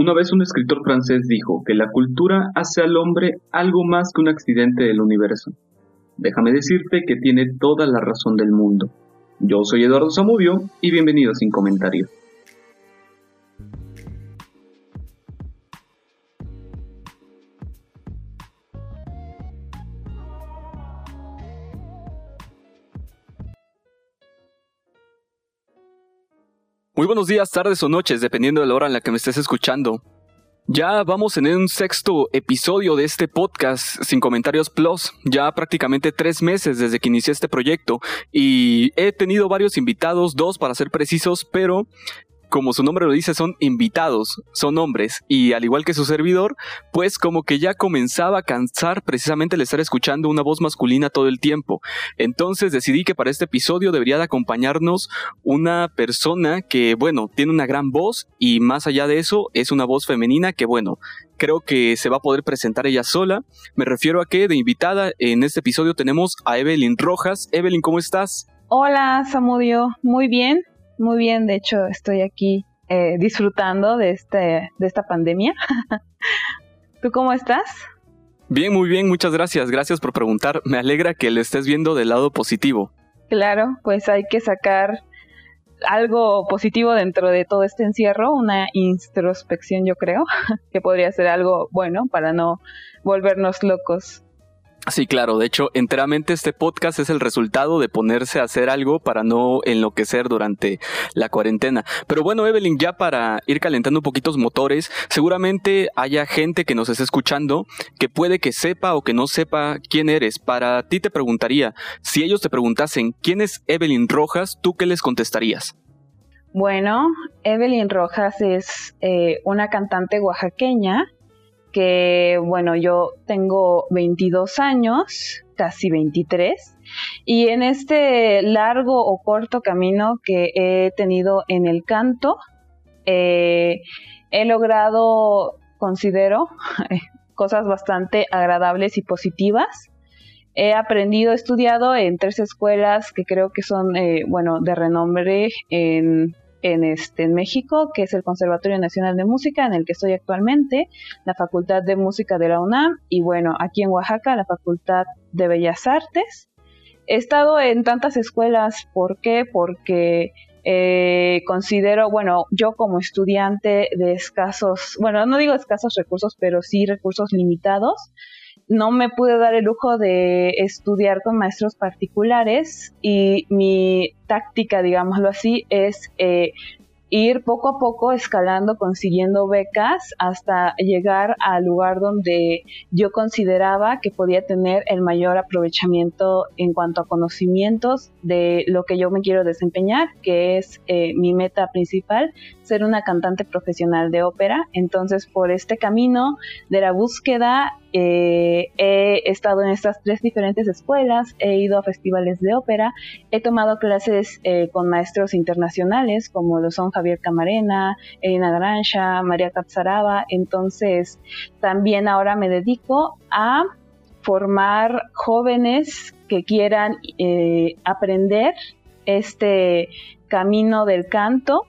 Una vez un escritor francés dijo que la cultura hace al hombre algo más que un accidente del universo. Déjame decirte que tiene toda la razón del mundo. Yo soy Eduardo Zamudio y bienvenido Sin Comentarios. Muy buenos días, tardes o noches, dependiendo de la hora en la que me estés escuchando. Ya vamos en un sexto episodio de este podcast Sin Comentarios Plus, ya prácticamente tres meses desde que inicié este proyecto y he tenido varios invitados, dos para ser precisos, pero como su nombre lo dice, son invitados, son hombres, y al igual que su servidor, pues como que ya comenzaba a cansar precisamente el estar escuchando una voz masculina todo el tiempo. Entonces decidí que para este episodio debería de acompañarnos una persona que, bueno, tiene una gran voz y más allá de eso es una voz femenina que, bueno, creo que se va a poder presentar ella sola. Me refiero a que de invitada en este episodio tenemos a Evelyn Rojas. Evelyn, ¿cómo estás? Hola, Samudio. Muy bien. Muy bien, de hecho estoy aquí eh, disfrutando de, este, de esta pandemia. ¿Tú cómo estás? Bien, muy bien, muchas gracias. Gracias por preguntar. Me alegra que le estés viendo del lado positivo. Claro, pues hay que sacar algo positivo dentro de todo este encierro, una introspección yo creo, que podría ser algo bueno para no volvernos locos. Sí, claro. De hecho, enteramente este podcast es el resultado de ponerse a hacer algo para no enloquecer durante la cuarentena. Pero bueno, Evelyn, ya para ir calentando un poquito los motores, seguramente haya gente que nos esté escuchando que puede que sepa o que no sepa quién eres. Para ti te preguntaría, si ellos te preguntasen quién es Evelyn Rojas, ¿tú qué les contestarías? Bueno, Evelyn Rojas es eh, una cantante oaxaqueña que bueno, yo tengo 22 años, casi 23, y en este largo o corto camino que he tenido en el canto, eh, he logrado, considero, cosas bastante agradables y positivas. He aprendido, he estudiado en tres escuelas que creo que son, eh, bueno, de renombre en en, este, en México, que es el Conservatorio Nacional de Música, en el que estoy actualmente, la Facultad de Música de la UNAM y bueno, aquí en Oaxaca, la Facultad de Bellas Artes. He estado en tantas escuelas, ¿por qué? Porque eh, considero, bueno, yo como estudiante de escasos, bueno, no digo escasos recursos, pero sí recursos limitados, no me pude dar el lujo de estudiar con maestros particulares y mi táctica, digámoslo así, es eh, ir poco a poco escalando, consiguiendo becas hasta llegar al lugar donde yo consideraba que podía tener el mayor aprovechamiento en cuanto a conocimientos de lo que yo me quiero desempeñar, que es eh, mi meta principal, ser una cantante profesional de ópera. Entonces, por este camino de la búsqueda, eh, he estado en estas tres diferentes escuelas, he ido a festivales de ópera, he tomado clases eh, con maestros internacionales como lo son Javier Camarena, Elena Granja, María Capzaraba. Entonces, también ahora me dedico a formar jóvenes que quieran eh, aprender este camino del canto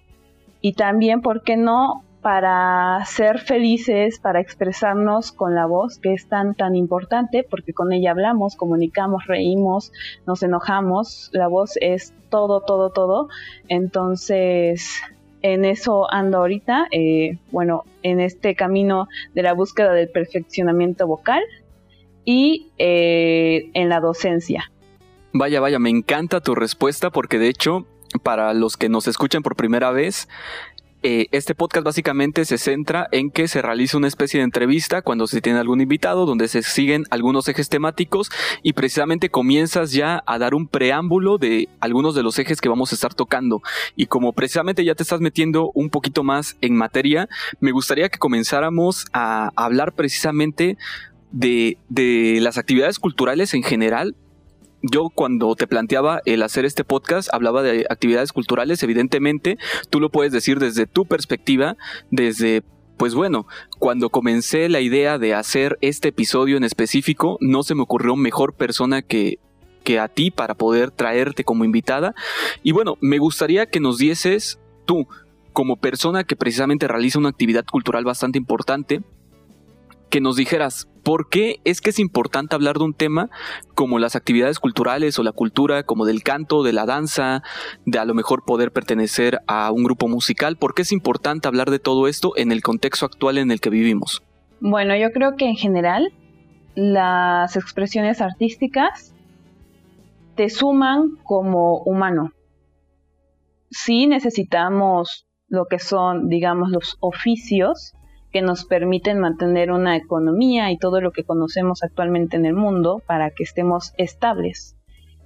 y también, ¿por qué no?, para ser felices, para expresarnos con la voz, que es tan, tan importante, porque con ella hablamos, comunicamos, reímos, nos enojamos, la voz es todo, todo, todo. Entonces, en eso ando ahorita, eh, bueno, en este camino de la búsqueda del perfeccionamiento vocal y eh, en la docencia. Vaya, vaya, me encanta tu respuesta porque de hecho para los que nos escuchan por primera vez, eh, este podcast básicamente se centra en que se realiza una especie de entrevista cuando se tiene algún invitado, donde se siguen algunos ejes temáticos y precisamente comienzas ya a dar un preámbulo de algunos de los ejes que vamos a estar tocando. Y como precisamente ya te estás metiendo un poquito más en materia, me gustaría que comenzáramos a hablar precisamente de, de las actividades culturales en general, yo cuando te planteaba el hacer este podcast hablaba de actividades culturales, evidentemente tú lo puedes decir desde tu perspectiva, desde pues bueno, cuando comencé la idea de hacer este episodio en específico, no se me ocurrió mejor persona que, que a ti para poder traerte como invitada. Y bueno, me gustaría que nos dieses tú como persona que precisamente realiza una actividad cultural bastante importante, que nos dijeras por qué es que es importante hablar de un tema como las actividades culturales o la cultura, como del canto, de la danza, de a lo mejor poder pertenecer a un grupo musical. ¿Por qué es importante hablar de todo esto en el contexto actual en el que vivimos? Bueno, yo creo que en general las expresiones artísticas te suman como humano. Sí necesitamos lo que son, digamos, los oficios que nos permiten mantener una economía y todo lo que conocemos actualmente en el mundo para que estemos estables,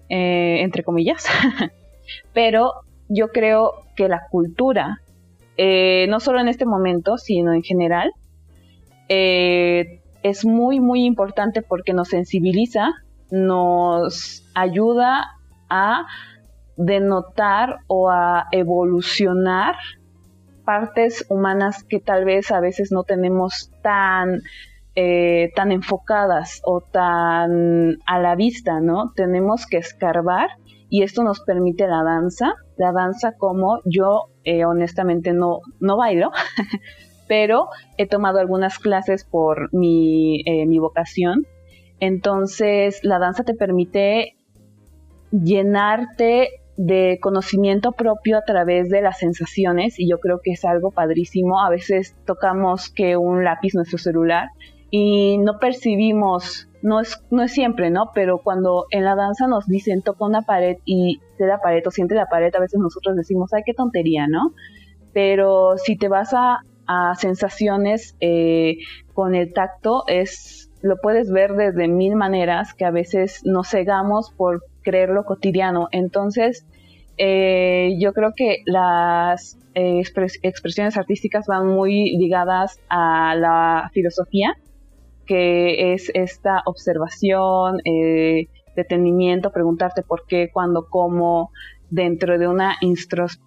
eh, entre comillas. Pero yo creo que la cultura, eh, no solo en este momento, sino en general, eh, es muy, muy importante porque nos sensibiliza, nos ayuda a denotar o a evolucionar partes humanas que tal vez a veces no tenemos tan, eh, tan enfocadas o tan a la vista, ¿no? Tenemos que escarbar y esto nos permite la danza. La danza como yo eh, honestamente no, no bailo, pero he tomado algunas clases por mi, eh, mi vocación. Entonces la danza te permite llenarte de conocimiento propio a través de las sensaciones y yo creo que es algo padrísimo. A veces tocamos que un lápiz nuestro celular y no percibimos, no es, no es siempre, ¿no? Pero cuando en la danza nos dicen toca una pared y te da pared o siente la pared, a veces nosotros decimos, ay, qué tontería, ¿no? Pero si te vas a, a sensaciones eh, con el tacto, es lo puedes ver desde mil maneras que a veces nos cegamos por creerlo cotidiano. Entonces, eh, yo creo que las eh, expresiones artísticas van muy ligadas a la filosofía, que es esta observación, eh, detenimiento, preguntarte por qué, cuándo, cómo, dentro de una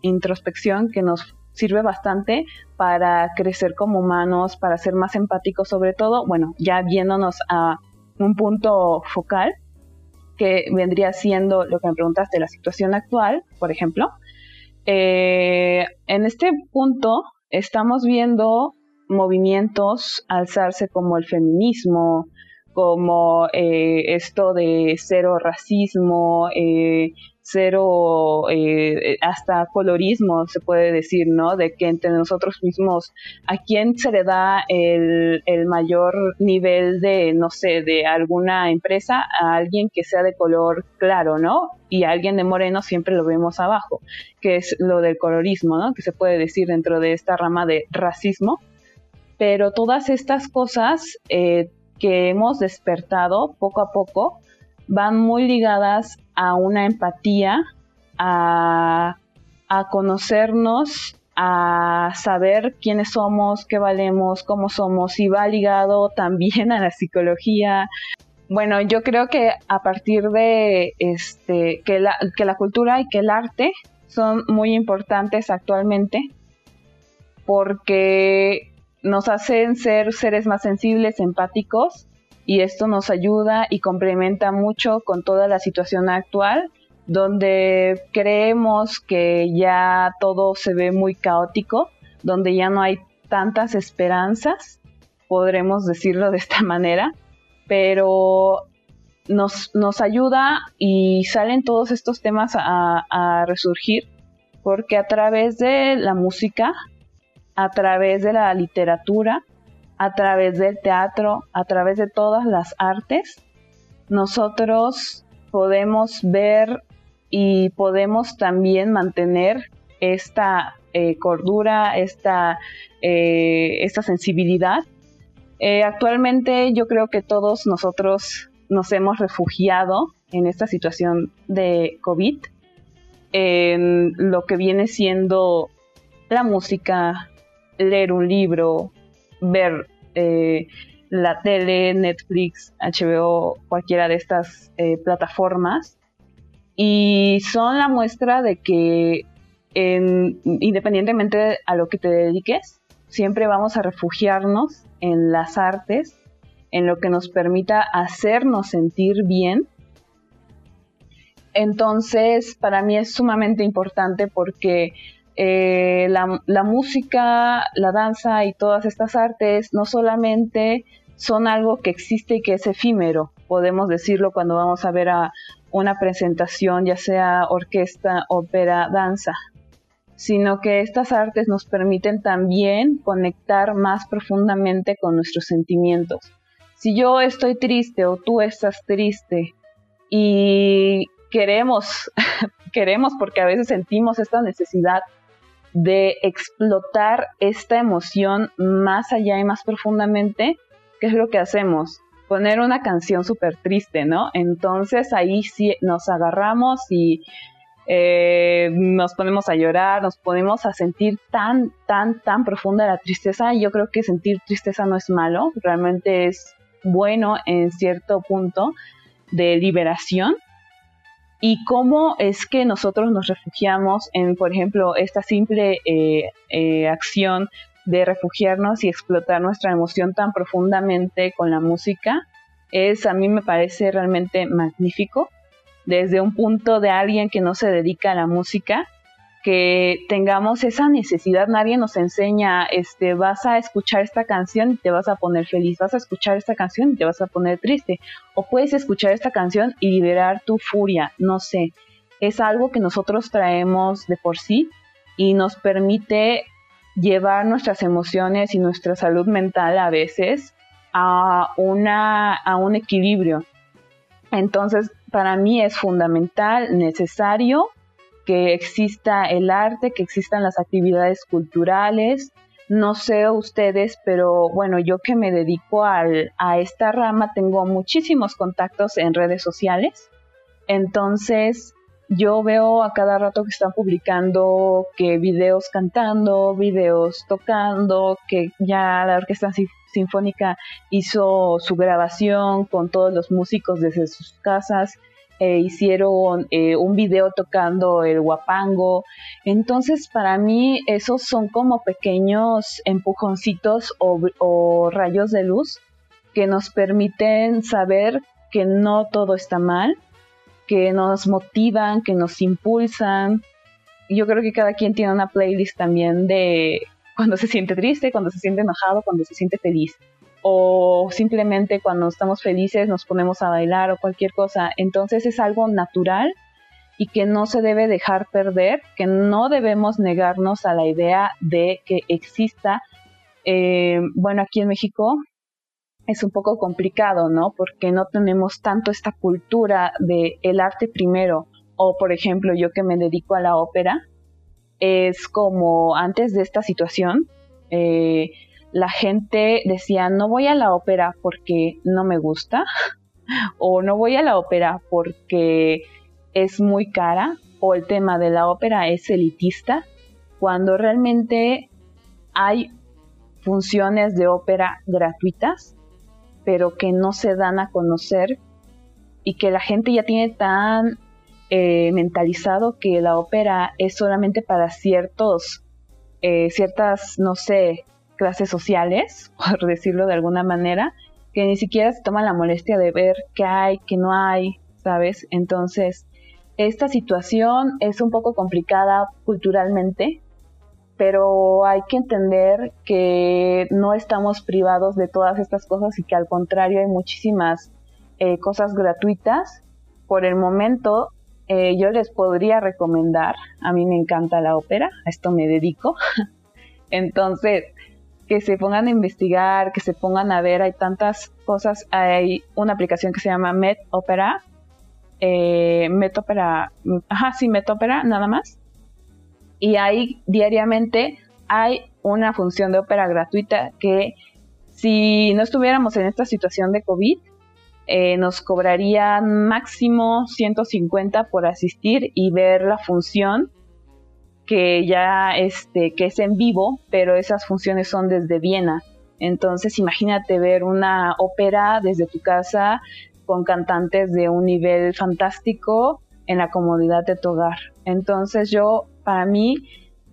introspección que nos sirve bastante para crecer como humanos, para ser más empáticos sobre todo, bueno, ya viéndonos a un punto focal, que vendría siendo lo que me preguntaste, la situación actual, por ejemplo. Eh, en este punto estamos viendo movimientos alzarse como el feminismo, como eh, esto de cero racismo, eh, cero, eh, hasta colorismo, se puede decir, ¿no? De que entre nosotros mismos, ¿a quién se le da el, el mayor nivel de, no sé, de alguna empresa? A alguien que sea de color claro, ¿no? Y a alguien de moreno siempre lo vemos abajo, que es lo del colorismo, ¿no? Que se puede decir dentro de esta rama de racismo. Pero todas estas cosas eh, que hemos despertado poco a poco van muy ligadas a una empatía, a, conocernos, a saber quiénes somos, qué valemos, cómo somos, y va ligado también a la psicología. Bueno, yo creo que a partir de este, que, la, que la cultura y que el arte son muy importantes actualmente porque nos hacen ser seres más sensibles, empáticos y esto nos ayuda y complementa mucho con toda la situación actual donde creemos que ya todo se ve muy caótico, donde ya no hay tantas esperanzas, podremos decirlo de esta manera, pero nos, nos ayuda y salen todos estos temas a, a resurgir porque a través de la música, a través de la literatura, a través del teatro, a través de todas las artes, nosotros podemos ver y podemos también mantener esta eh, cordura, esta, eh, esta sensibilidad. Eh, actualmente yo creo que todos nosotros nos hemos refugiado en esta situación de COVID, en lo que viene siendo la música, leer un libro, ver eh, la tele, Netflix, HBO, cualquiera de estas eh, plataformas. Y son la muestra de que independientemente a lo que te dediques, siempre vamos a refugiarnos en las artes, en lo que nos permita hacernos sentir bien. Entonces, para mí es sumamente importante porque eh, la, la, música, la danza y todas estas artes no solamente son algo que existe y que es efímero, podemos decirlo cuando vamos a ver a una presentación, ya sea orquesta, ópera, danza, sino que estas artes nos permiten también conectar más profundamente con nuestros sentimientos. Si yo estoy triste o tú estás triste y queremos, queremos porque a veces sentimos esta necesidad de explotar esta emoción más allá y más profundamente, ¿qué es lo que hacemos? Poner una canción súper triste, ¿no? Entonces ahí sí nos agarramos y eh, nos ponemos a llorar, nos ponemos a sentir tan, tan, tan profunda la tristeza. Y yo creo que sentir tristeza no es malo, realmente es bueno en cierto punto de liberación y cómo es que nosotros nos refugiamos en, por ejemplo, esta simple eh, eh, acción de refugiarnos y explotar nuestra emoción tan profundamente con la música, es a mí me parece realmente magnífico. Desde un punto de alguien que no se dedica a la música que tengamos esa necesidad, nadie nos enseña, este, vas a escuchar esta canción y te vas a poner feliz, vas a escuchar esta canción y te vas a poner triste, o puedes escuchar esta canción y liberar tu furia, no sé, es algo que nosotros traemos de por sí y nos permite llevar nuestras emociones y nuestra salud mental a veces a, una, a un equilibrio. Entonces, para mí es fundamental, necesario que exista el arte, que existan las actividades culturales. No sé ustedes, pero bueno, yo que me dedico a esta rama tengo muchísimos contactos en redes sociales. Entonces, yo veo a cada rato que están publicando que videos cantando, videos tocando, que ya la Orquesta Sinfónica hizo su grabación con todos los músicos desde sus casas eh, hicieron eh, un video tocando el guapango. Entonces, para mí, esos son como pequeños empujoncitos o, rayos de luz que nos permiten saber que no todo está mal, que nos motivan, que nos impulsan. Yo creo que cada quien tiene una playlist también de cuando se siente triste, cuando se siente enojado, cuando se siente feliz o simplemente cuando estamos felices nos ponemos a bailar o cualquier cosa. Entonces es algo natural y que no se debe dejar perder, que no debemos negarnos a la idea de que exista. Eh, bueno, aquí en México es un poco complicado, ¿no? Porque no tenemos tanto esta cultura de arte primero. O, por ejemplo, yo que me dedico a la ópera, es como antes de esta situación, eh, la gente decía, no voy a la ópera porque no me gusta, o no voy a la ópera porque es muy cara, o el tema de la ópera es elitista, cuando realmente hay funciones de ópera gratuitas, pero que no se dan a conocer y que la gente ya tiene tan eh, mentalizado que la ópera es solamente para ciertos, eh, ciertas, no sé, clases sociales, por decirlo de alguna manera, que ni siquiera se toman la molestia de ver qué hay, qué no hay, ¿sabes? Entonces, esta situación es un poco complicada culturalmente, pero hay que entender que no estamos privados de todas estas cosas y que al contrario hay muchísimas eh, cosas gratuitas. Por el momento, eh, yo les podría recomendar, a mí me encanta la ópera, a esto me dedico. Entonces, que se pongan a investigar, que se pongan a ver, hay tantas cosas, hay una aplicación que se llama MetOpera, eh, MetOpera, ajá, sí, MetOpera, nada más, y ahí diariamente hay una función de ópera gratuita que si no estuviéramos en esta situación de COVID, eh, nos cobraría máximo 150 por asistir y ver la función que ya este, que es en vivo, pero esas funciones son desde Viena. Entonces, imagínate ver una ópera desde tu casa con cantantes de un nivel fantástico en la comodidad de tu hogar. Entonces, yo, para mí,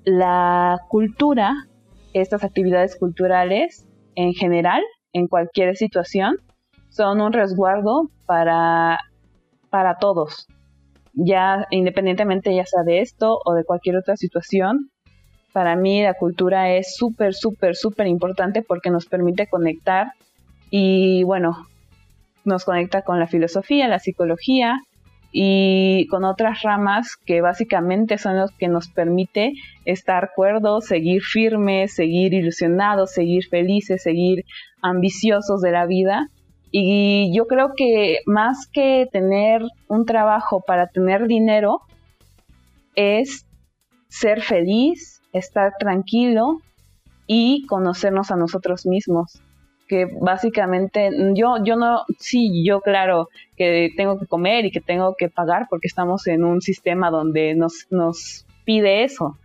la cultura, estas actividades culturales en general, en cualquier situación, son un resguardo para, para todos, ya independientemente ya sea de esto o de cualquier otra situación, Para mí la cultura es súper, súper, súper importante porque nos permite conectar y bueno, nos conecta con la filosofía, la psicología y con otras ramas que básicamente son los que nos permite estar cuerdos, seguir firmes, seguir ilusionados, seguir felices, seguir ambiciosos de la vida. Y yo creo que más que tener un trabajo para tener dinero, es ser feliz, estar tranquilo y conocernos a nosotros mismos que básicamente yo yo no sí yo claro que tengo que comer y que tengo que pagar porque estamos en un sistema donde nos nos pide eso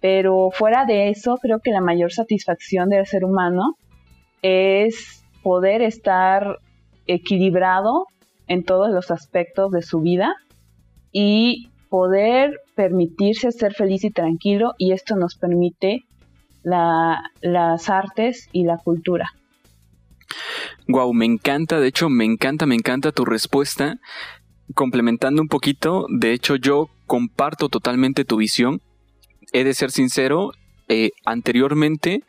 pero fuera de eso creo que la mayor satisfacción del ser humano es poder estar equilibrado en todos los aspectos de su vida y poder permitirse ser feliz y tranquilo y esto nos permite la, las artes y la cultura. Wow, me encanta, de hecho, me encanta, me encanta tu respuesta. Complementando un poquito, de hecho, yo comparto totalmente tu visión. He de ser sincero, eh, anteriormente,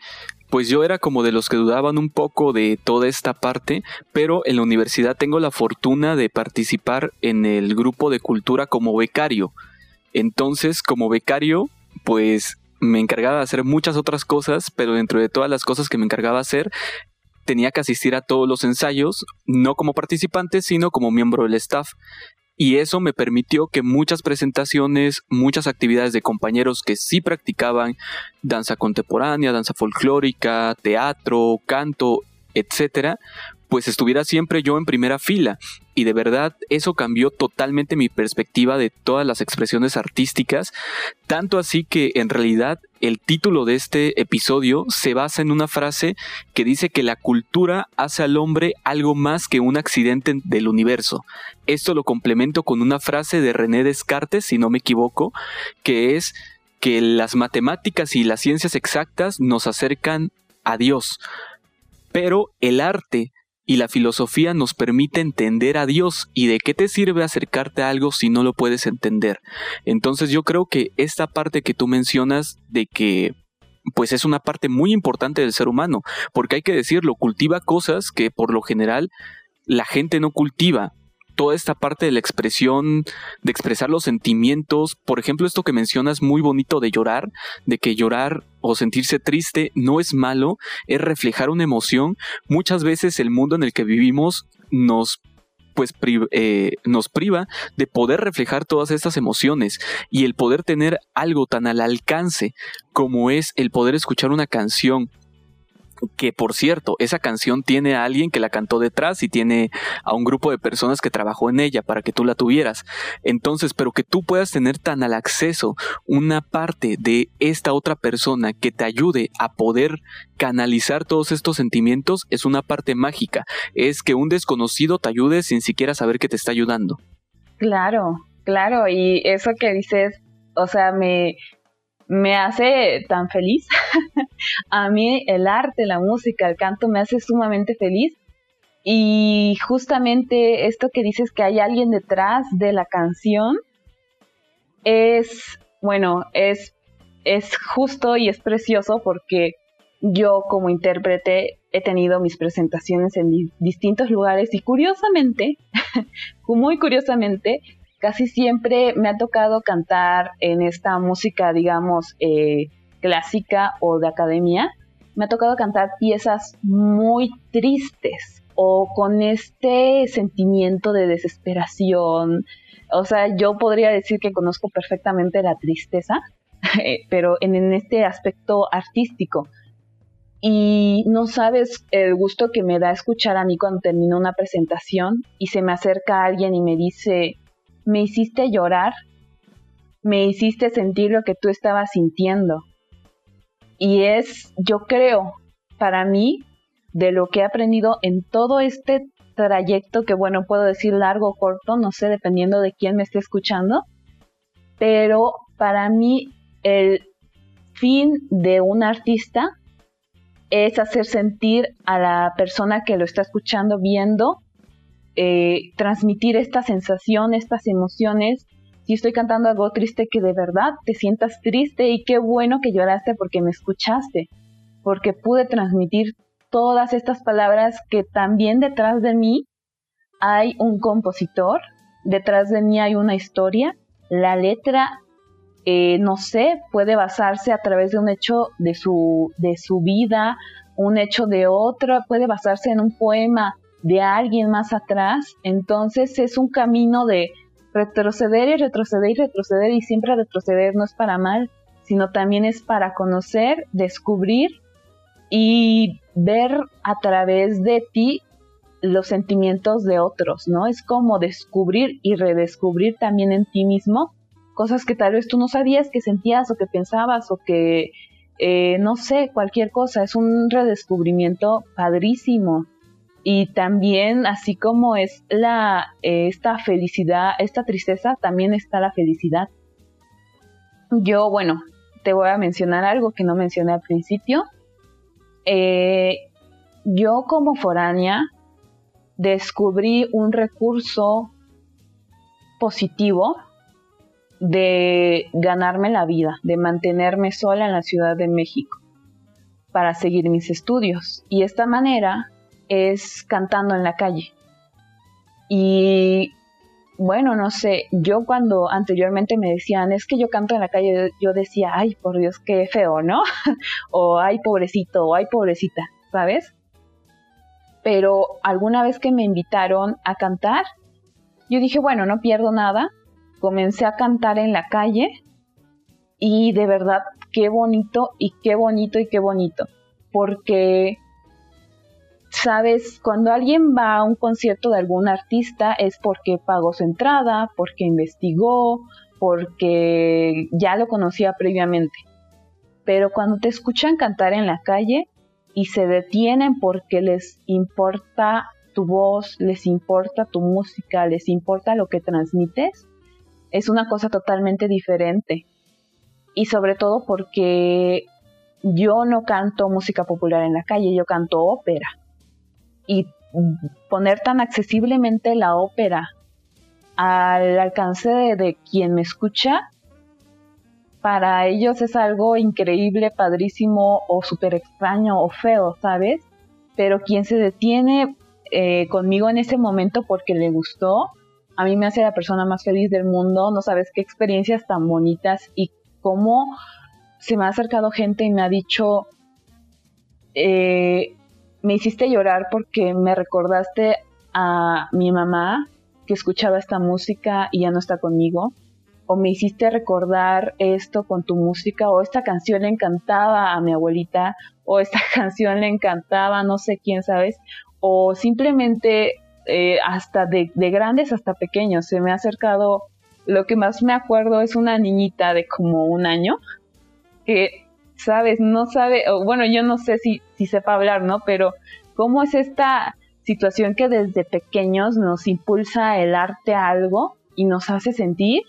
pues yo era como de los que dudaban un poco de toda esta parte, pero en la universidad tengo la fortuna de participar en el grupo de cultura como becario. Entonces, como becario, pues me encargaba de hacer muchas otras cosas, pero dentro de todas las cosas que me encargaba hacer, tenía que asistir a todos los ensayos, no como participante, sino como miembro del staff. Y eso me permitió que muchas presentaciones, muchas actividades de compañeros que sí practicaban danza contemporánea, danza folclórica, teatro, canto, etcétera, pues estuviera siempre yo en primera fila. Y de verdad eso cambió totalmente mi perspectiva de todas las expresiones artísticas, tanto así que en realidad el título de este episodio se basa en una frase que dice que la cultura hace al hombre algo más que un accidente del universo. Esto lo complemento con una frase de René Descartes, si no me equivoco, que es que las matemáticas y las ciencias exactas nos acercan a Dios, pero el arte y la filosofía nos permite entender a Dios y de qué te sirve acercarte a algo si no lo puedes entender. Entonces yo creo que esta parte que tú mencionas de que pues es una parte muy importante del ser humano, porque hay que decirlo, cultiva cosas que por lo general la gente no cultiva toda esta parte de la expresión, de expresar los sentimientos. Por ejemplo, esto que mencionas muy bonito de llorar, de que llorar o sentirse triste no es malo, es reflejar una emoción. Muchas veces el mundo en el que vivimos nos pues eh, nos priva de poder reflejar todas estas emociones y el poder tener algo tan al alcance como es el poder escuchar una canción que por cierto, esa canción tiene a alguien que la cantó detrás y tiene a un grupo de personas que trabajó en ella para que tú la tuvieras. Entonces, pero que tú puedas tener tan al acceso una parte de esta otra persona que te ayude a poder canalizar todos estos sentimientos es una parte mágica. Es que un desconocido te ayude sin siquiera saber que te está ayudando. Claro, claro, y eso que dices, o sea, me, me hace tan feliz. a mí el arte, la música, el canto me hace sumamente feliz. Y justamente esto que dices que hay alguien detrás de la canción es, bueno, es, es justo y es precioso porque yo como intérprete he tenido mis presentaciones en distintos lugares y curiosamente, muy curiosamente, casi siempre me ha tocado cantar en esta música, digamos, eh, clásica o de academia. Me ha tocado cantar piezas muy tristes o con este sentimiento de desesperación. O sea, yo podría decir que conozco perfectamente la tristeza, eh, pero en, en este aspecto artístico y no sabes el gusto que me da escuchar a mí cuando termino una presentación y se me acerca alguien y me dice, me hiciste llorar, me hiciste sentir lo que tú estabas sintiendo. Y es, yo creo, para mí, de lo que he aprendido en todo este trayecto, que bueno, puedo decir largo o corto, no sé, dependiendo de quién me esté escuchando, pero para mí el fin de un artista es hacer sentir a la persona que lo está escuchando, viendo, eh, transmitir esta sensación, estas emociones. Si estoy cantando algo triste, que de verdad te sientas triste y qué bueno que lloraste porque me escuchaste, porque pude transmitir todas estas palabras que también detrás de mí hay un compositor, detrás de mí hay una historia, la letra, eh, no sé, puede basarse a través de un hecho de su, de su vida, un hecho de otro, puede basarse en un poema de alguien más atrás, entonces es un camino de retroceder y retroceder y retroceder y siempre retroceder no es para mal, sino también es para conocer, descubrir y ver a través de ti los sentimientos de otros, ¿no? Es como descubrir y redescubrir también en ti mismo cosas que tal vez tú no sabías que sentías o que pensabas o que, eh, no sé, cualquier cosa. Es un redescubrimiento padrísimo. Y también, así como es la, eh, esta felicidad, esta tristeza, también está la felicidad. Yo, bueno, te voy a mencionar algo que no mencioné al principio. Eh, yo como foránea descubrí un recurso positivo de ganarme la vida, de mantenerme sola en la Ciudad de México para seguir mis estudios. Y esta manera es cantando en la calle. Y bueno, no sé, yo cuando anteriormente me decían, es que yo canto en la calle, yo decía, ay, por Dios, qué feo, ¿no? o ay, pobrecito, o ay, pobrecita, ¿sabes? Pero alguna vez que me invitaron a cantar, yo dije, bueno, no pierdo nada. Comencé a cantar en la calle y de verdad, qué bonito y qué bonito y qué bonito. Porque sabes, cuando alguien va a un concierto de algún artista es porque pagó su entrada, porque investigó, porque ya lo conocía previamente. Pero cuando te escuchan cantar en la calle y se detienen porque les importa tu voz, les importa tu música, les importa lo que transmites, es una cosa totalmente diferente. Y sobre todo porque yo no canto música popular en la calle, yo canto ópera y poner tan accesiblemente la ópera al alcance de, quien me escucha, para ellos es algo increíble, padrísimo o súper extraño o feo, ¿sabes? Pero quien se detiene eh, conmigo en ese momento porque le gustó, a mí me hace la persona más feliz del mundo, no sabes qué experiencias tan bonitas y cómo se me ha acercado gente y me ha dicho, eh, me hiciste llorar porque me recordaste a mi mamá que escuchaba esta música y ya no está conmigo. O me hiciste recordar esto con tu música, o esta canción le encantaba a mi abuelita, o esta canción le encantaba no sé quién, ¿sabes? O simplemente eh, hasta de, de grandes hasta pequeños. Se me ha acercado, lo que más me acuerdo es una niñita de como un año que sabes, no sabe, bueno, yo no sé si, si sepa hablar, ¿no? Pero cómo es esta situación que desde pequeños nos impulsa el arte a algo y nos hace sentir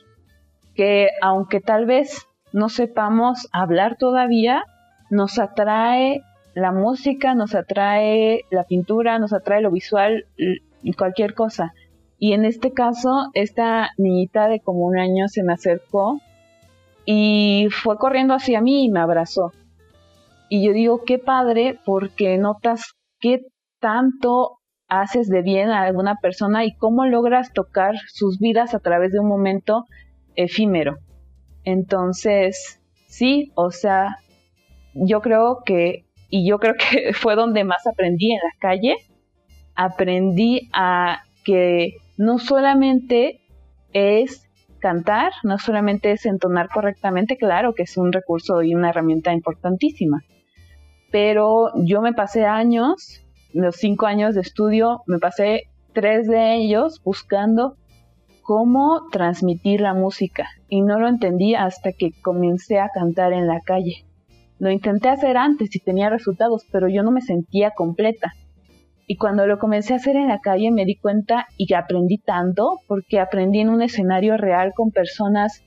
que aunque tal vez no sepamos hablar todavía, nos atrae la música, nos atrae la pintura, nos atrae lo visual y cualquier cosa. Y en este caso, esta niñita de como un año se me acercó y fue corriendo hacia mí y me abrazó. Y yo digo, qué padre, porque notas qué tanto haces de bien a alguna persona y cómo logras tocar sus vidas a través de un momento efímero. Entonces, sí, o sea, yo creo que, y yo creo que fue donde más aprendí en la calle, aprendí a que no solamente es cantar no solamente es entonar correctamente, claro que es un recurso y una herramienta importantísima, pero yo me pasé años, los cinco años de estudio, me pasé tres de ellos buscando cómo transmitir la música y no lo entendí hasta que comencé a cantar en la calle. Lo intenté hacer antes y tenía resultados, pero yo no me sentía completa. Y cuando lo comencé a hacer en la calle me di cuenta y aprendí tanto, porque aprendí en un escenario real con personas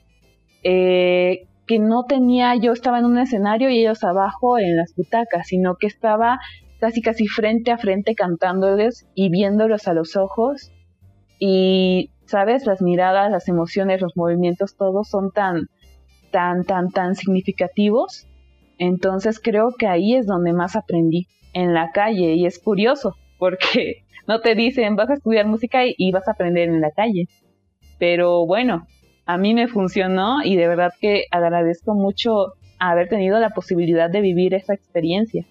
eh, que no tenía, yo estaba en un escenario y ellos abajo en las butacas, sino que estaba casi casi frente a frente cantándoles y viéndolos a los ojos y ¿sabes? Las miradas, las emociones, los movimientos, todos son tan, tan, tan, tan significativos. Entonces creo que ahí es donde más aprendí, en la calle. Y es curioso, porque no te dicen vas a estudiar música y, vas a aprender en la calle. Pero bueno, a mí me funcionó y de verdad que agradezco mucho haber tenido la posibilidad de vivir esa experiencia.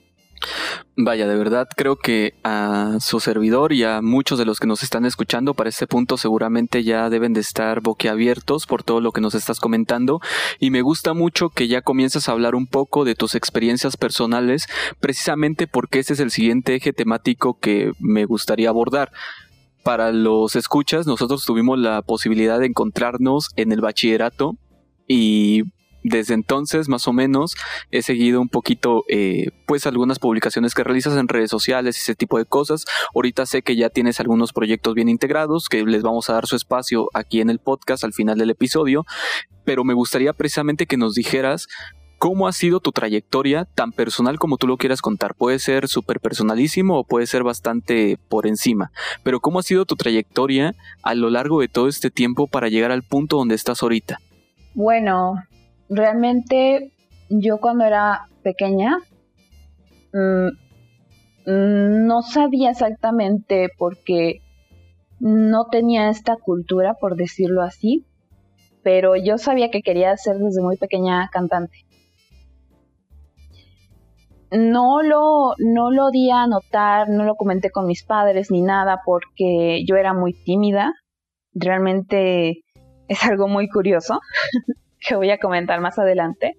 Vaya, de verdad creo que a su servidor y a muchos de los que nos están escuchando para este punto seguramente ya deben de estar boquiabiertos por todo lo que nos estás comentando. Y me gusta mucho que ya comienzas a hablar un poco de tus experiencias personales precisamente porque ese es el siguiente eje temático que me gustaría abordar. Para los escuchas, nosotros tuvimos la posibilidad de encontrarnos en el bachillerato y desde entonces, más o menos, he seguido un poquito, eh, pues, algunas publicaciones que realizas en redes sociales y ese tipo de cosas. Ahorita sé que ya tienes algunos proyectos bien integrados, que les vamos a dar su espacio aquí en el podcast al final del episodio, pero me gustaría precisamente que nos dijeras ¿Cómo ha sido tu trayectoria tan personal como tú lo quieras contar? Puede ser súper personalísimo o puede ser bastante por encima, pero ¿cómo ha sido tu trayectoria a lo largo de todo este tiempo para llegar al punto donde estás ahorita? Bueno, realmente yo cuando era pequeña mm, no sabía exactamente porque no tenía esta cultura, por decirlo así, pero yo sabía que quería ser desde muy pequeña cantante. No lo, no lo di a notar, no lo comenté con mis padres ni nada porque yo era muy tímida. Realmente es algo muy curioso. que voy a comentar más adelante.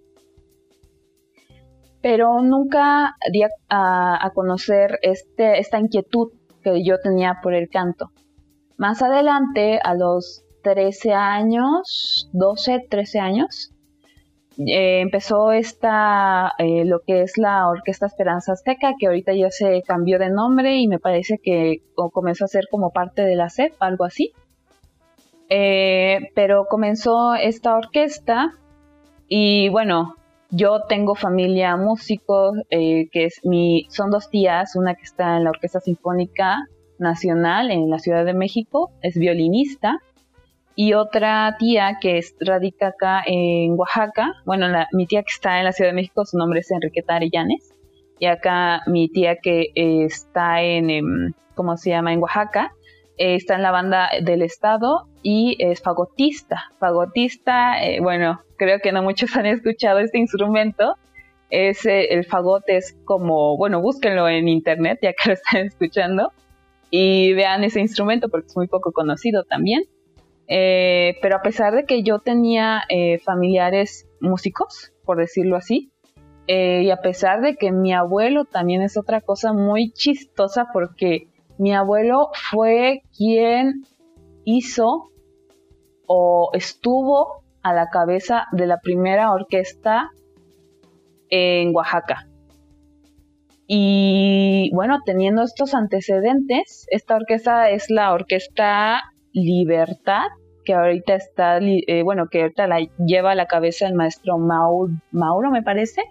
Pero nunca di a, conocer este, esta inquietud que yo tenía por el canto. Más adelante, a los 13 años, 12, 13 años, eh, empezó esta, eh, lo que es la Orquesta Esperanza Azteca, que ahorita ya se cambió de nombre y me parece que comenzó a ser como parte de la SEP, algo así. Eh, pero comenzó esta orquesta y bueno, yo tengo familia músicos, eh, que es mi, son dos tías, una que está en la Orquesta Sinfónica Nacional en la Ciudad de México, es violinista, y otra tía que es, radica acá en Oaxaca, bueno, mi tía que está en la Ciudad de México, su nombre es Enriqueta Arellanes, y acá mi tía que está en, em, ¿cómo se llama?, en Oaxaca, eh, está en la banda del Estado y es fagotista. Fagotista, eh, bueno, creo que no muchos han escuchado este instrumento. Es, el fagot es como, bueno, búsquenlo en internet ya que lo están escuchando y vean ese instrumento porque es muy poco conocido también. Eh, pero a pesar de que yo tenía familiares músicos, por decirlo así, y a pesar de que mi abuelo también es otra cosa muy chistosa porque mi abuelo fue quien hizo o estuvo a la cabeza de la primera orquesta en Oaxaca. Y bueno, teniendo estos antecedentes, esta orquesta es la Orquesta Libertad, que ahorita está, eh, bueno, que ahorita la lleva a la cabeza el maestro Mauro, me parece.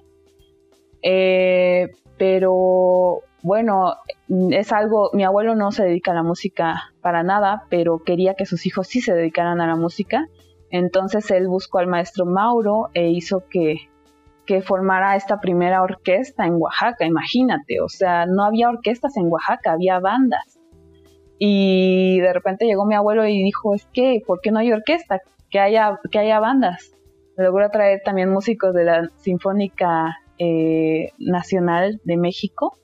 Eh, pero bueno, es algo, mi abuelo no se dedica a la música para nada, pero quería que sus hijos sí se dedicaran a la música. Entonces él buscó al maestro Mauro e hizo que, que formara esta primera orquesta en Oaxaca, imagínate, o sea, no había orquestas en Oaxaca, había bandas. Y de repente llegó mi abuelo y dijo, es que, ¿por qué no hay orquesta? Que haya, que haya bandas. Logró traer también músicos de la Sinfónica eh, Nacional de México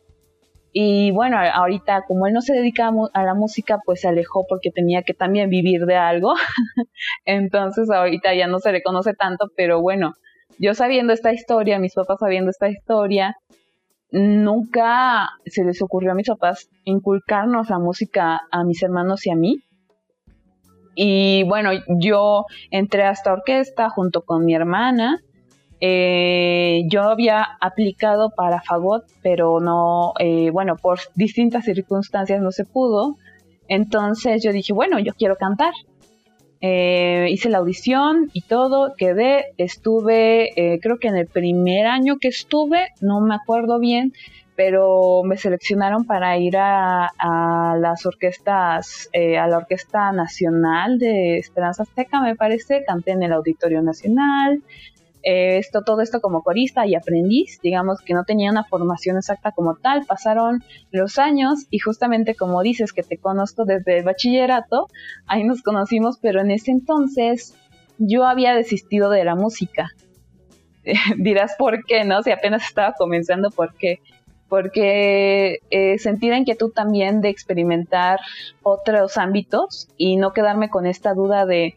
y bueno, ahorita como él no se dedica a, la música, pues se alejó porque tenía que también vivir de algo. Entonces ahorita ya no se le conoce tanto, pero bueno, yo sabiendo esta historia, mis papás sabiendo esta historia, nunca se les ocurrió a mis papás inculcarnos la música a mis hermanos y a mí. Y bueno, yo entré a esta orquesta junto con mi hermana eh, yo había aplicado para Fagot, pero no, eh, bueno, por distintas circunstancias no se pudo. Entonces yo dije, bueno, yo quiero cantar. Eh, hice la audición y todo, quedé, estuve, creo que en el primer año que estuve, no me acuerdo bien, pero me seleccionaron para ir a, las orquestas, eh, a la Orquesta Nacional de Esperanza Azteca, me parece, canté en el Auditorio Nacional, eh, esto, todo esto como corista y aprendiz, digamos que no tenía una formación exacta como tal, pasaron los años y justamente como dices que te conozco desde el bachillerato, ahí nos conocimos, pero en ese entonces yo había desistido de la música. Dirás por qué, ¿no? Si apenas estaba comenzando, ¿por qué? porque eh, sentí la inquietud también de experimentar otros ámbitos y no quedarme con esta duda de,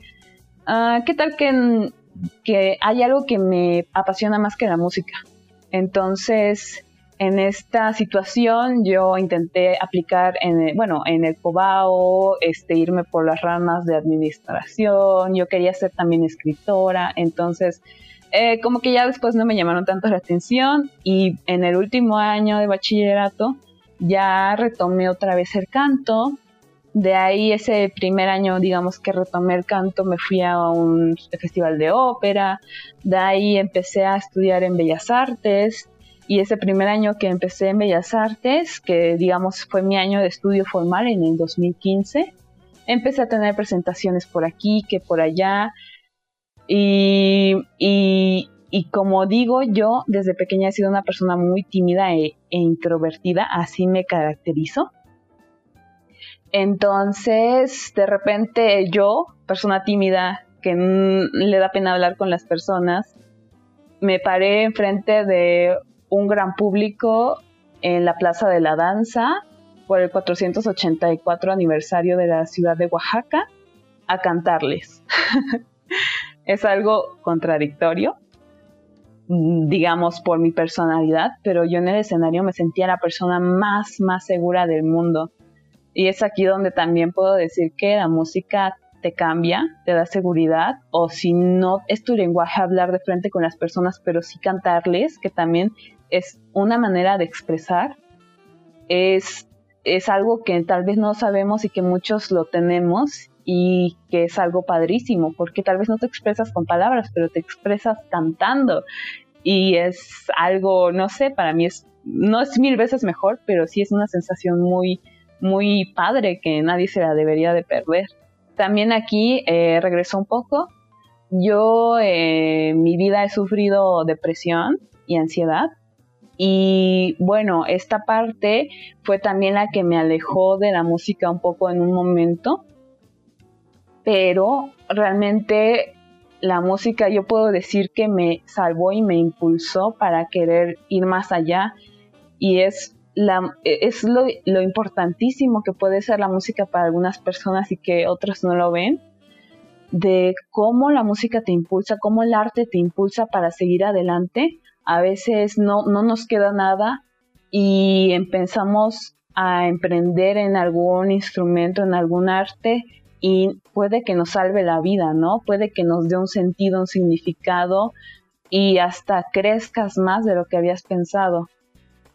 ah, ¿qué tal que, que hay algo que me apasiona más que la música? Entonces, en esta situación yo intenté aplicar en bueno en el Cobao este irme por las ramas de administración yo quería ser también escritora entonces eh, como que ya después no me llamaron tanto la atención y en el último año de bachillerato ya retomé otra vez el canto. De ahí ese primer año, digamos que retomé el canto, me fui a un festival de ópera, de ahí empecé a estudiar en Bellas Artes y ese primer año que empecé en Bellas Artes, que digamos fue mi año de estudio formal en el 2015, empecé a tener presentaciones por aquí, que por allá, y, y, como digo, yo desde pequeña he sido una persona muy tímida e, e introvertida, así me caracterizo. Entonces, de repente yo, persona tímida, que le da pena hablar con las personas, me paré enfrente de un gran público en la Plaza de la Danza por el 484 aniversario de la ciudad de Oaxaca a cantarles. es algo contradictorio, digamos, por mi personalidad, pero yo en el escenario me sentía la persona más, más segura del mundo. Y es aquí donde también puedo decir que la música te cambia, te da seguridad, o si no es tu lenguaje hablar de frente con las personas, pero sí cantarles, que también es una manera de expresar, es, es algo que tal vez no sabemos y que muchos lo tenemos y que es algo padrísimo, porque tal vez no te expresas con palabras, pero te expresas cantando. Y es algo, no sé, para mí es, no es mil veces mejor, pero sí es una sensación muy, muy padre que nadie se la debería de perder. También aquí eh, regreso un poco. Yo eh, mi vida he sufrido depresión y ansiedad. Y bueno, esta parte fue también la que me alejó de la música un poco en un momento pero realmente la música yo puedo decir que me salvó y me impulsó para querer ir más allá y es la, es lo, lo, importantísimo que puede ser la música para algunas personas y que otras no lo ven, de cómo la música te impulsa, cómo el arte te impulsa para seguir adelante. A veces no, no nos queda nada y empezamos a emprender en algún instrumento, en algún arte y puede que nos salve la vida, ¿no? Puede que nos dé un sentido, un significado y hasta crezcas más de lo que habías pensado.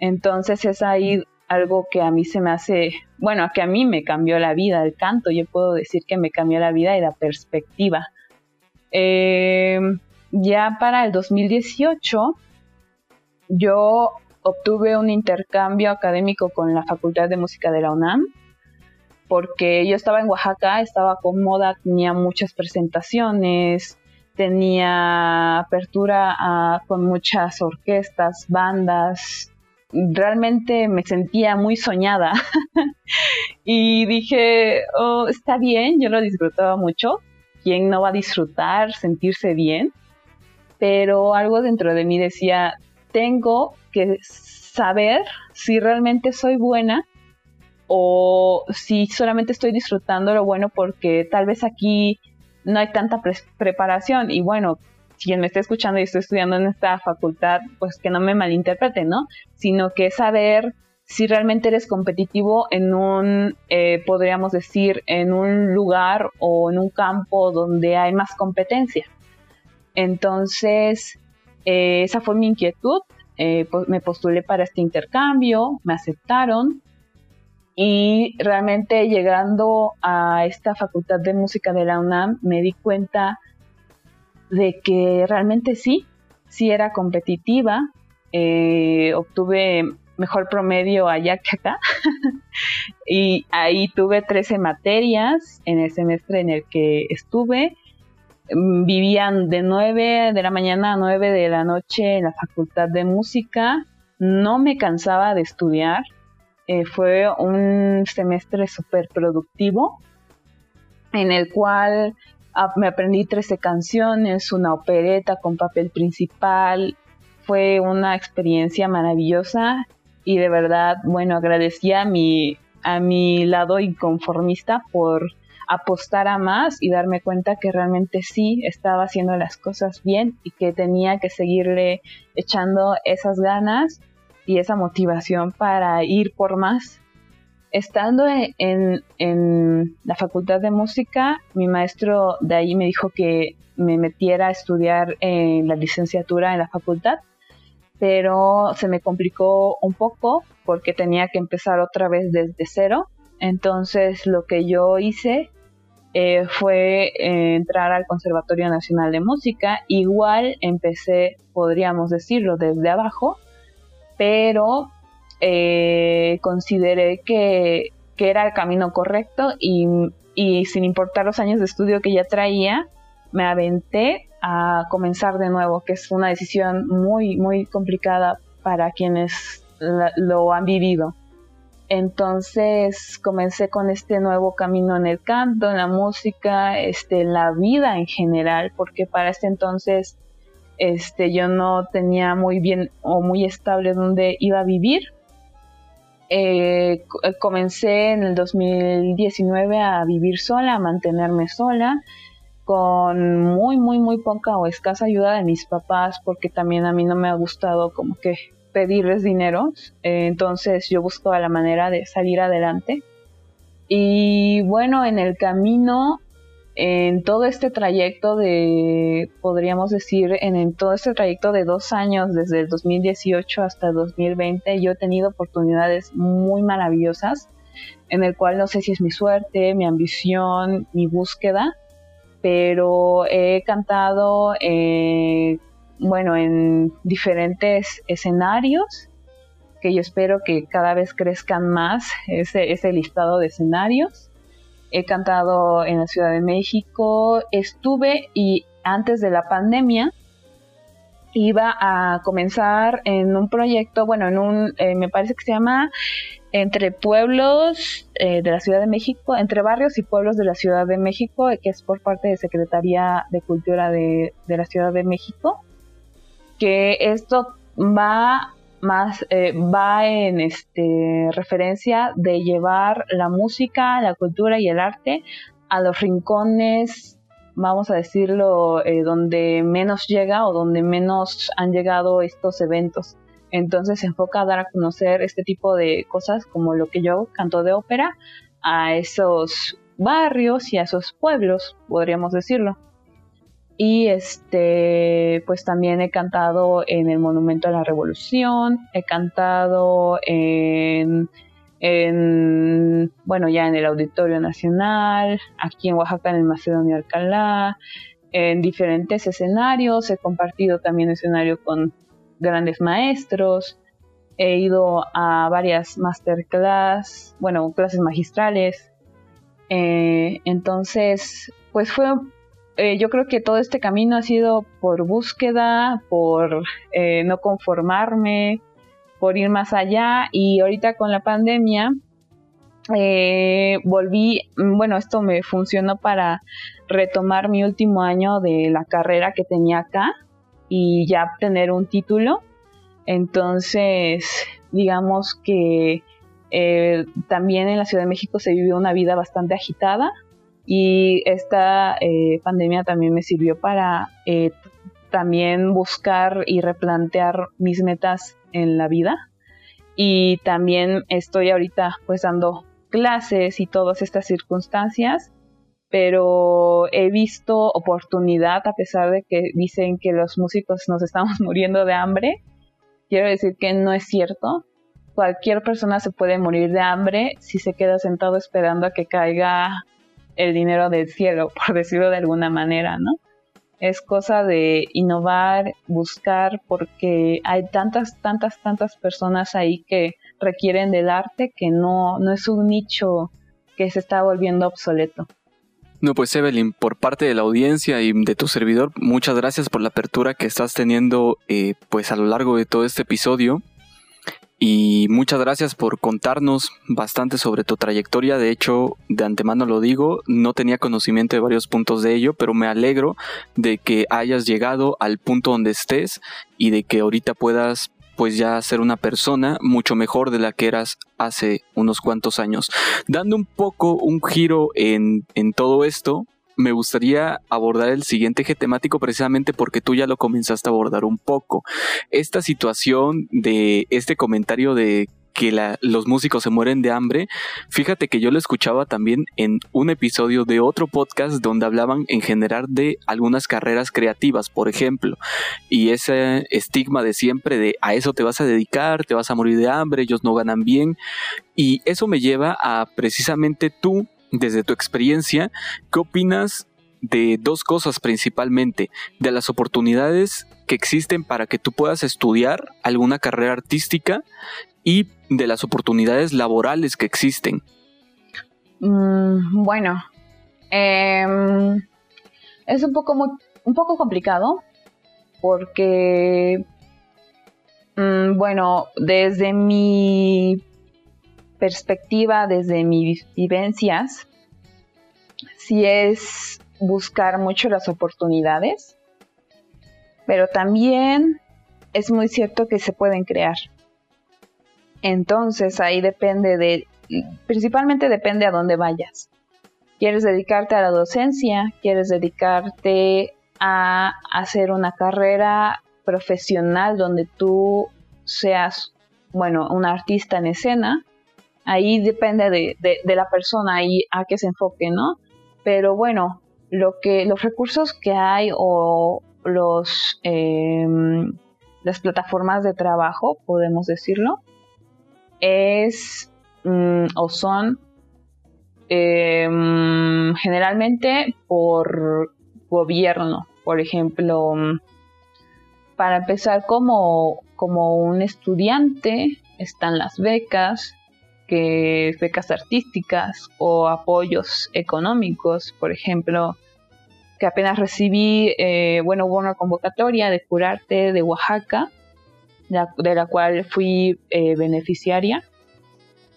Entonces es ahí algo que a mí se me hace, bueno, que a mí me cambió la vida, el canto, yo puedo decir que me cambió la vida y la perspectiva. Eh, ya para el 2018 yo obtuve un intercambio académico con la Facultad de Música de la UNAM porque yo estaba en Oaxaca, estaba cómoda, tenía muchas presentaciones, tenía apertura con muchas orquestas, bandas, realmente me sentía muy soñada y dije, oh, está bien, yo lo disfrutaba mucho, ¿quién no va a disfrutar, sentirse bien? Pero algo dentro de mí decía, tengo que saber si realmente soy buena o si solamente estoy disfrutando lo bueno porque tal vez aquí no hay tanta preparación y bueno, quien me está escuchando y estoy estudiando en esta facultad, pues que no me malinterprete, ¿no? Sino que saber si realmente eres competitivo en un, eh, podríamos decir, en un lugar o en un campo donde hay más competencia. Entonces, eh, esa fue mi inquietud. Eh, pues me postulé para este intercambio, me aceptaron y realmente llegando a esta facultad de música de la UNAM me di cuenta de que realmente sí, sí era competitiva. Eh, obtuve mejor promedio allá que acá. y ahí tuve 13 materias en el semestre en el que estuve. Mm, vivían de 9 de la mañana a 9 de la noche en la facultad de música. No me cansaba de estudiar. Eh, fue un semestre súper productivo en el cual me aprendí 13 canciones, una opereta con papel principal. Fue una experiencia maravillosa y de verdad, bueno, agradecía a mi, a mi lado inconformista por apostar a más y darme cuenta que realmente sí estaba haciendo las cosas bien y que tenía que seguirle echando esas ganas y esa motivación para ir por más. Estando en, la facultad de música, mi maestro de ahí me dijo que me metiera a estudiar en la licenciatura en la facultad pero se me complicó un poco porque tenía que empezar otra vez desde cero. Entonces lo que yo hice eh, fue eh, entrar al Conservatorio Nacional de Música. Igual empecé, podríamos decirlo, desde abajo, pero eh, consideré que, que, era el camino correcto y, y sin importar los años de estudio que ya traía, me aventé a comenzar de nuevo, que es una decisión muy, muy complicada para quienes lo han vivido. Entonces comencé con este nuevo camino en el canto, en la música, este, en la vida en general, porque para este entonces este, yo no tenía muy bien o muy estable dónde iba a vivir. Eh, comencé en el 2019 a vivir sola, a mantenerme sola con muy, muy, muy poca o escasa ayuda de mis papás, porque también a mí no me ha gustado como que pedirles dinero. Eh, entonces yo buscaba la manera de salir adelante. Y bueno, en el camino, en todo este trayecto de, podríamos decir, en, todo este trayecto de dos años, desde el 2018 hasta el 2020, yo he tenido oportunidades muy maravillosas, en el cual no sé si es mi suerte, mi ambición, mi búsqueda, pero he cantado, eh, bueno, en diferentes escenarios, que yo espero que cada vez crezcan más ese listado de escenarios. He cantado en la Ciudad de México, estuve y antes de la pandemia iba a comenzar en un proyecto, bueno, en un, eh, me parece que se llama entre pueblos eh, de la Ciudad de México, entre barrios y pueblos de la Ciudad de México, que es por parte de Secretaría de Cultura de, la Ciudad de México, que esto va más eh, va en este referencia de llevar la música, la cultura y el arte a los rincones, vamos a decirlo, eh, donde menos llega o donde menos han llegado estos eventos. Entonces se enfoca a dar a conocer este tipo de cosas como lo que yo canto de ópera a esos barrios y a esos pueblos, podríamos decirlo. Y este, pues también he cantado en el Monumento a la Revolución, he cantado en, en, bueno, ya en el Auditorio Nacional, aquí en Oaxaca en el Macedonio Alcalá, en diferentes escenarios, he compartido también escenario con grandes maestros, he ido a varias masterclass, bueno, clases magistrales. Eh, entonces, pues fue, eh, yo creo que todo este camino ha sido por búsqueda, por eh, no conformarme, por ir más allá y ahorita con la pandemia volví, bueno, esto me funcionó para retomar mi último año de la carrera que tenía acá y ya tener un título. Entonces, digamos que eh, también en la Ciudad de México se vivió una vida bastante agitada y esta eh, pandemia también me sirvió para eh, también buscar y replantear mis metas en la vida y también estoy ahorita pues dando clases y todas estas circunstancias pero he visto oportunidad a pesar de que dicen que los músicos nos estamos muriendo de hambre. Quiero decir que no es cierto. Cualquier persona se puede morir de hambre si se queda sentado esperando a que caiga el dinero del cielo, por decirlo de alguna manera, ¿no? es cosa de innovar, buscar, porque hay tantas, tantas, tantas personas ahí que requieren del arte que no, no es un nicho que se está volviendo obsoleto. No, pues Evelyn, por parte de la audiencia y de tu servidor, muchas gracias por la apertura que estás teniendo eh, pues a lo largo de todo este episodio. Y muchas gracias por contarnos bastante sobre tu trayectoria. De hecho, de antemano lo digo, no tenía conocimiento de varios puntos de ello, pero me alegro de que hayas llegado al punto donde estés y de que ahorita puedas pues ya ser una persona mucho mejor de la que eras hace unos cuantos años. Dando un poco un giro en, en todo esto, me gustaría abordar el siguiente eje temático precisamente porque tú ya lo comenzaste a abordar un poco. Esta situación de este comentario de que los músicos se mueren de hambre, fíjate que yo lo escuchaba también en un episodio de otro podcast donde hablaban en general de algunas carreras creativas, por ejemplo, y ese estigma de siempre de a eso te vas a dedicar, te vas a morir de hambre, ellos no ganan bien, y eso me lleva a precisamente tú desde tu experiencia, ¿qué opinas de dos cosas principalmente? De las oportunidades que existen para que tú puedas estudiar alguna carrera artística y de las oportunidades laborales que existen. Mm, bueno, em, es un poco, un poco complicado porque, mm, bueno, desde mi perspectiva, desde mis vivencias, si es buscar mucho las oportunidades, pero también es muy cierto que se pueden crear. Entonces ahí depende de, principalmente depende a dónde vayas. ¿Quieres dedicarte a la docencia? ¿Quieres dedicarte a hacer una carrera profesional donde tú seas, bueno, un artista en escena? Ahí depende de, la persona y a qué se enfoque, ¿no? Pero bueno, lo que, los recursos que hay o los, em, las plataformas de trabajo, podemos decirlo, es mm, o son em, generalmente por gobierno. Por ejemplo, para empezar como, como un estudiante están las becas, que becas artísticas o apoyos económicos, por ejemplo, que apenas recibí, eh, bueno, hubo una convocatoria de Curarte de Oaxaca, de la cual fui eh, beneficiaria,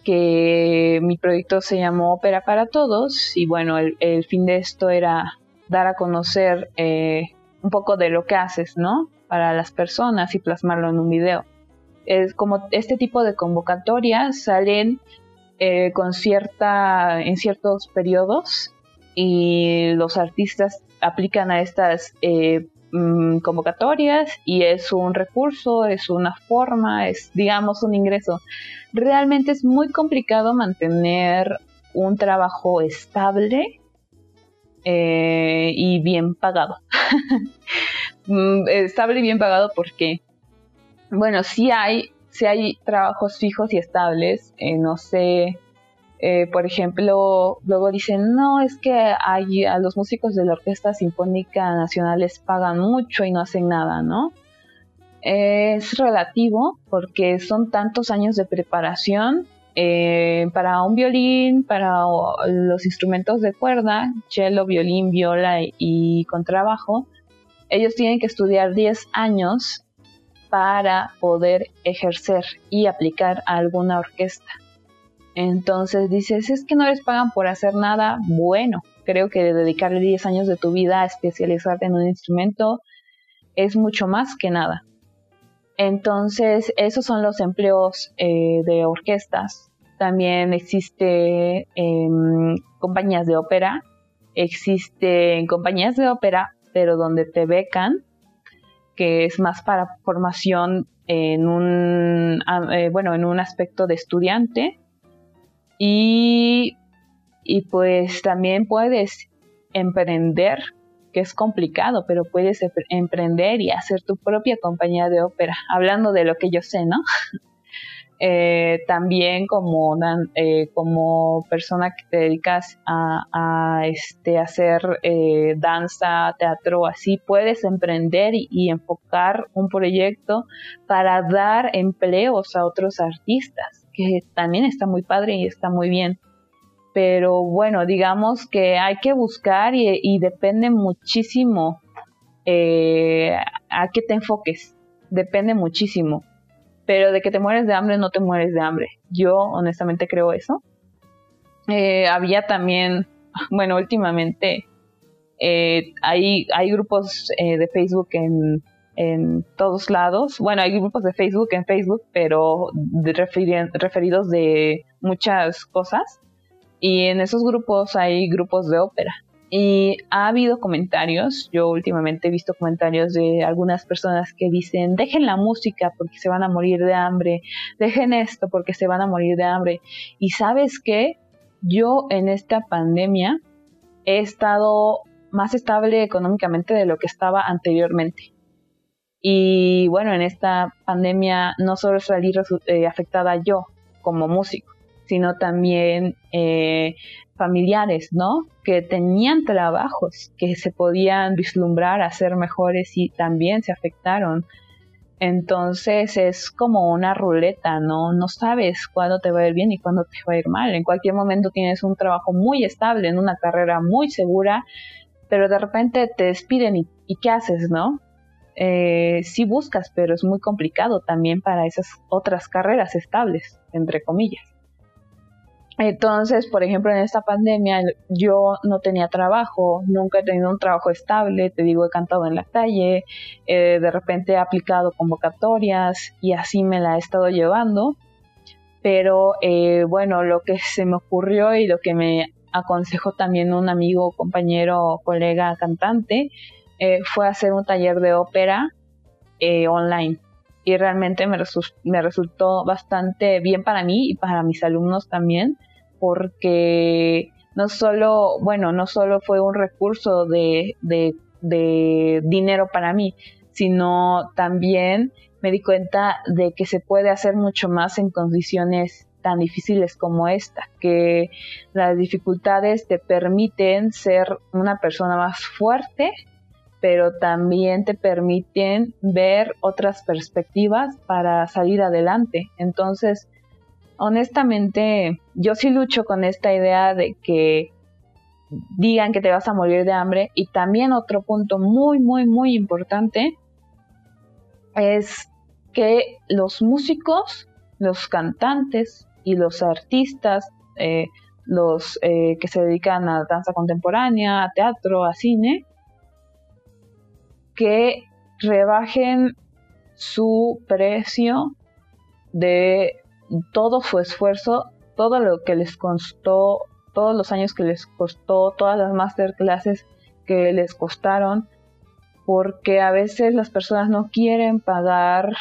que mi proyecto se llamó Ópera para Todos y bueno, el, fin de esto era dar a conocer eh, un poco de lo que haces, ¿no? Para las personas y plasmarlo en un video como este tipo de convocatorias salen eh, con cierta, en ciertos periodos y los artistas aplican a estas eh, mm, convocatorias y es un recurso, es una forma, es digamos un ingreso. Realmente es muy complicado mantener un trabajo estable eh, y bien pagado. Mm, estable y bien pagado porque bueno, sí hay, sí hay trabajos fijos y estables, eh, no sé, eh, por ejemplo, luego dicen, no, es que hay, a los músicos de la Orquesta Sinfónica Nacional les pagan mucho y no hacen nada, ¿no? Es relativo porque son tantos años de preparación eh, para un violín, para los instrumentos de cuerda, cello, violín, viola y contrabajo. Ellos tienen que estudiar 10 años para poder ejercer y aplicar a alguna orquesta. Entonces dices, es que no les pagan por hacer nada bueno. Creo que dedicarle 10 años de tu vida a especializarte en un instrumento es mucho más que nada. Entonces, esos son los empleos eh, de orquestas. También existe em, compañías de ópera, existen compañías de ópera, pero donde te becan que es más para formación en un, eh, bueno, en un aspecto de estudiante. Y, y pues también puedes emprender, que es complicado, pero puedes emprender y hacer tu propia compañía de ópera, hablando de lo que yo sé, ¿no? eh, también como, eh, como persona que te dedicas a, este, hacer eh, danza, teatro, así puedes emprender y, enfocar un proyecto para dar empleos a otros artistas, que también está muy padre y está muy bien. Pero bueno, digamos que hay que buscar y, y depende muchísimo a qué te enfoques, depende muchísimo pero de que te mueres de hambre, no te mueres de hambre. Yo honestamente creo eso. Eh, había también, bueno, últimamente eh, hay, hay grupos eh, de Facebook en, en, todos lados. Bueno, hay grupos de Facebook en Facebook, pero de referidos de muchas cosas. Y en esos grupos hay grupos de ópera. Y ha habido comentarios, yo últimamente he visto comentarios de algunas personas que dicen, dejen la música porque se van a morir de hambre, dejen esto porque se van a morir de hambre. Y sabes qué, yo en esta pandemia he estado más estable económicamente de lo que estaba anteriormente. Y bueno, en esta pandemia no solo salí eh, afectada yo como músico, sino también eh, familiares, ¿no? Que tenían trabajos que se podían vislumbrar a ser mejores y también se afectaron. Entonces es como una ruleta, ¿no? No sabes cuándo te va a ir bien y cuándo te va a ir mal. En cualquier momento tienes un trabajo muy estable, en una carrera muy segura, pero de repente te despiden y, ¿qué haces, no? Eh, sí buscas, pero es muy complicado también para esas otras carreras estables, entre comillas. Entonces, por ejemplo, en esta pandemia yo no tenía trabajo, nunca he tenido un trabajo estable, te digo, he cantado en la calle, eh, de repente he aplicado convocatorias y así me la he estado llevando. Pero eh, bueno, lo que se me ocurrió y lo que me aconsejó también un amigo, compañero, colega cantante, eh, fue hacer un taller de ópera online y realmente me, me, resultó bastante bien para mí y para mis alumnos también, porque no solo, bueno, no solo fue un recurso de, de, dinero para mí, sino también me di cuenta de que se puede hacer mucho más en condiciones tan difíciles como esta, que las dificultades te permiten ser una persona más fuerte, pero también te permiten ver otras perspectivas para salir adelante. Entonces, honestamente, yo sí lucho con esta idea de que digan que te vas a morir de hambre. Y también otro punto muy, muy, muy importante es que los músicos, los cantantes y los artistas, eh, los eh, que se dedican a danza contemporánea, a teatro, a cine, que rebajen su precio de todo su esfuerzo, todo lo que les costó, todos los años que les costó, todas las masterclasses que les costaron, porque a veces las personas no quieren pagar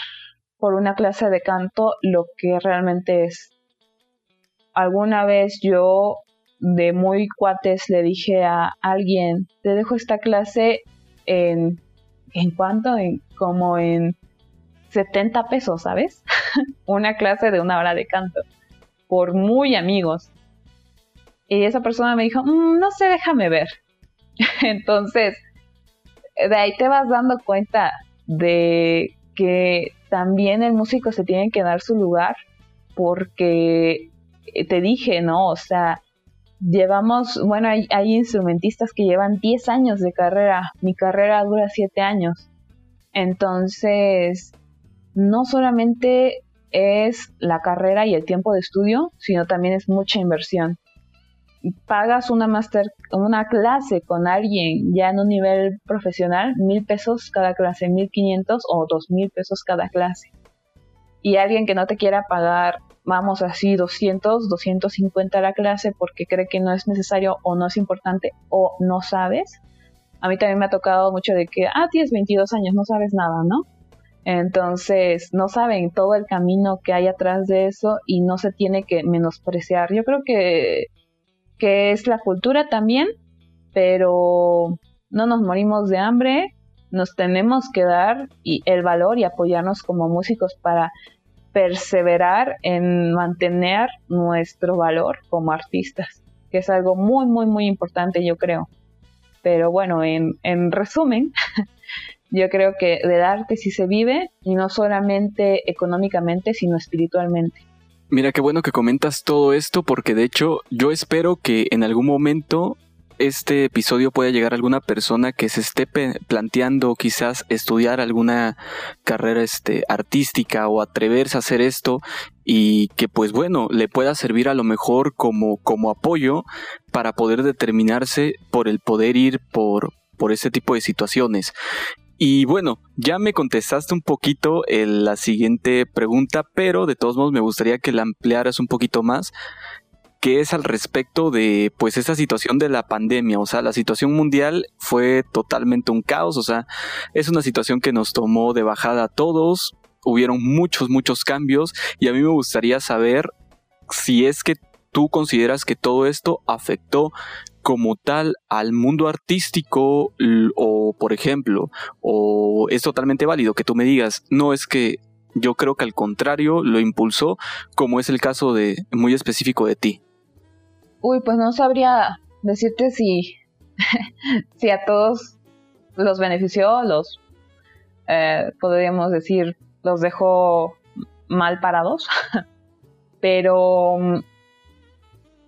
por una clase de canto lo que realmente es. Alguna vez yo de muy cuates le dije a alguien, te dejo esta clase en, ¿en cuánto? En, como en 70 pesos, ¿sabes? una clase de una hora de canto, por muy amigos. Y esa persona me dijo, mm, no sé, déjame ver. Entonces, de ahí te vas dando cuenta de que también el músico se tiene que dar su lugar porque te dije, ¿no? O sea, llevamos, bueno, hay, hay, instrumentistas que llevan 10 años de carrera, mi carrera dura 7 años. Entonces, no solamente es la carrera y el tiempo de estudio, sino también es mucha inversión. Pagas una master, una clase con alguien ya en un nivel profesional, mil pesos cada clase, mil quinientos o dos mil pesos cada clase. Y alguien que no te quiera pagar, vamos así, 200, 250 la clase porque cree que no es necesario o no es importante o no sabes. A mí también me ha tocado mucho de que, ah, tienes 22 años, no sabes nada, ¿no? Entonces, no saben todo el camino que hay atrás de eso y no se tiene que menospreciar. Yo creo que, que es la cultura también, pero no nos morimos de hambre, nos tenemos que dar y el valor y apoyarnos como músicos para, perseverar en mantener nuestro valor como artistas, que es algo muy, muy, muy importante, yo creo. Pero bueno, en, en resumen, yo creo que del arte sí se vive y no solamente económicamente, sino espiritualmente. Mira, qué bueno que comentas todo esto porque de hecho yo espero que en algún momento este episodio pueda llegar a alguna persona que se esté planteando quizás estudiar alguna carrera este, artística o atreverse a hacer esto y que pues bueno, le pueda servir a lo mejor como, como apoyo para poder determinarse por el poder ir por, por ese tipo de situaciones. Y bueno, ya me contestaste un poquito en la siguiente pregunta, pero de todos modos me gustaría que la ampliaras un poquito más, que es al respecto de pues esa situación de la pandemia, o sea, la situación mundial fue totalmente un caos, o sea, es una situación que nos tomó de bajada a todos, hubieron muchos, muchos cambios y a mí me gustaría saber si es que tú consideras que todo esto afectó como tal al mundo artístico o por ejemplo o es totalmente válido que tú me digas no es que yo creo que al contrario lo impulsó como es el caso de muy específico de ti. Uy pues no sabría decirte si si a todos los benefició los eh, podríamos decir los dejó mal parados. Pero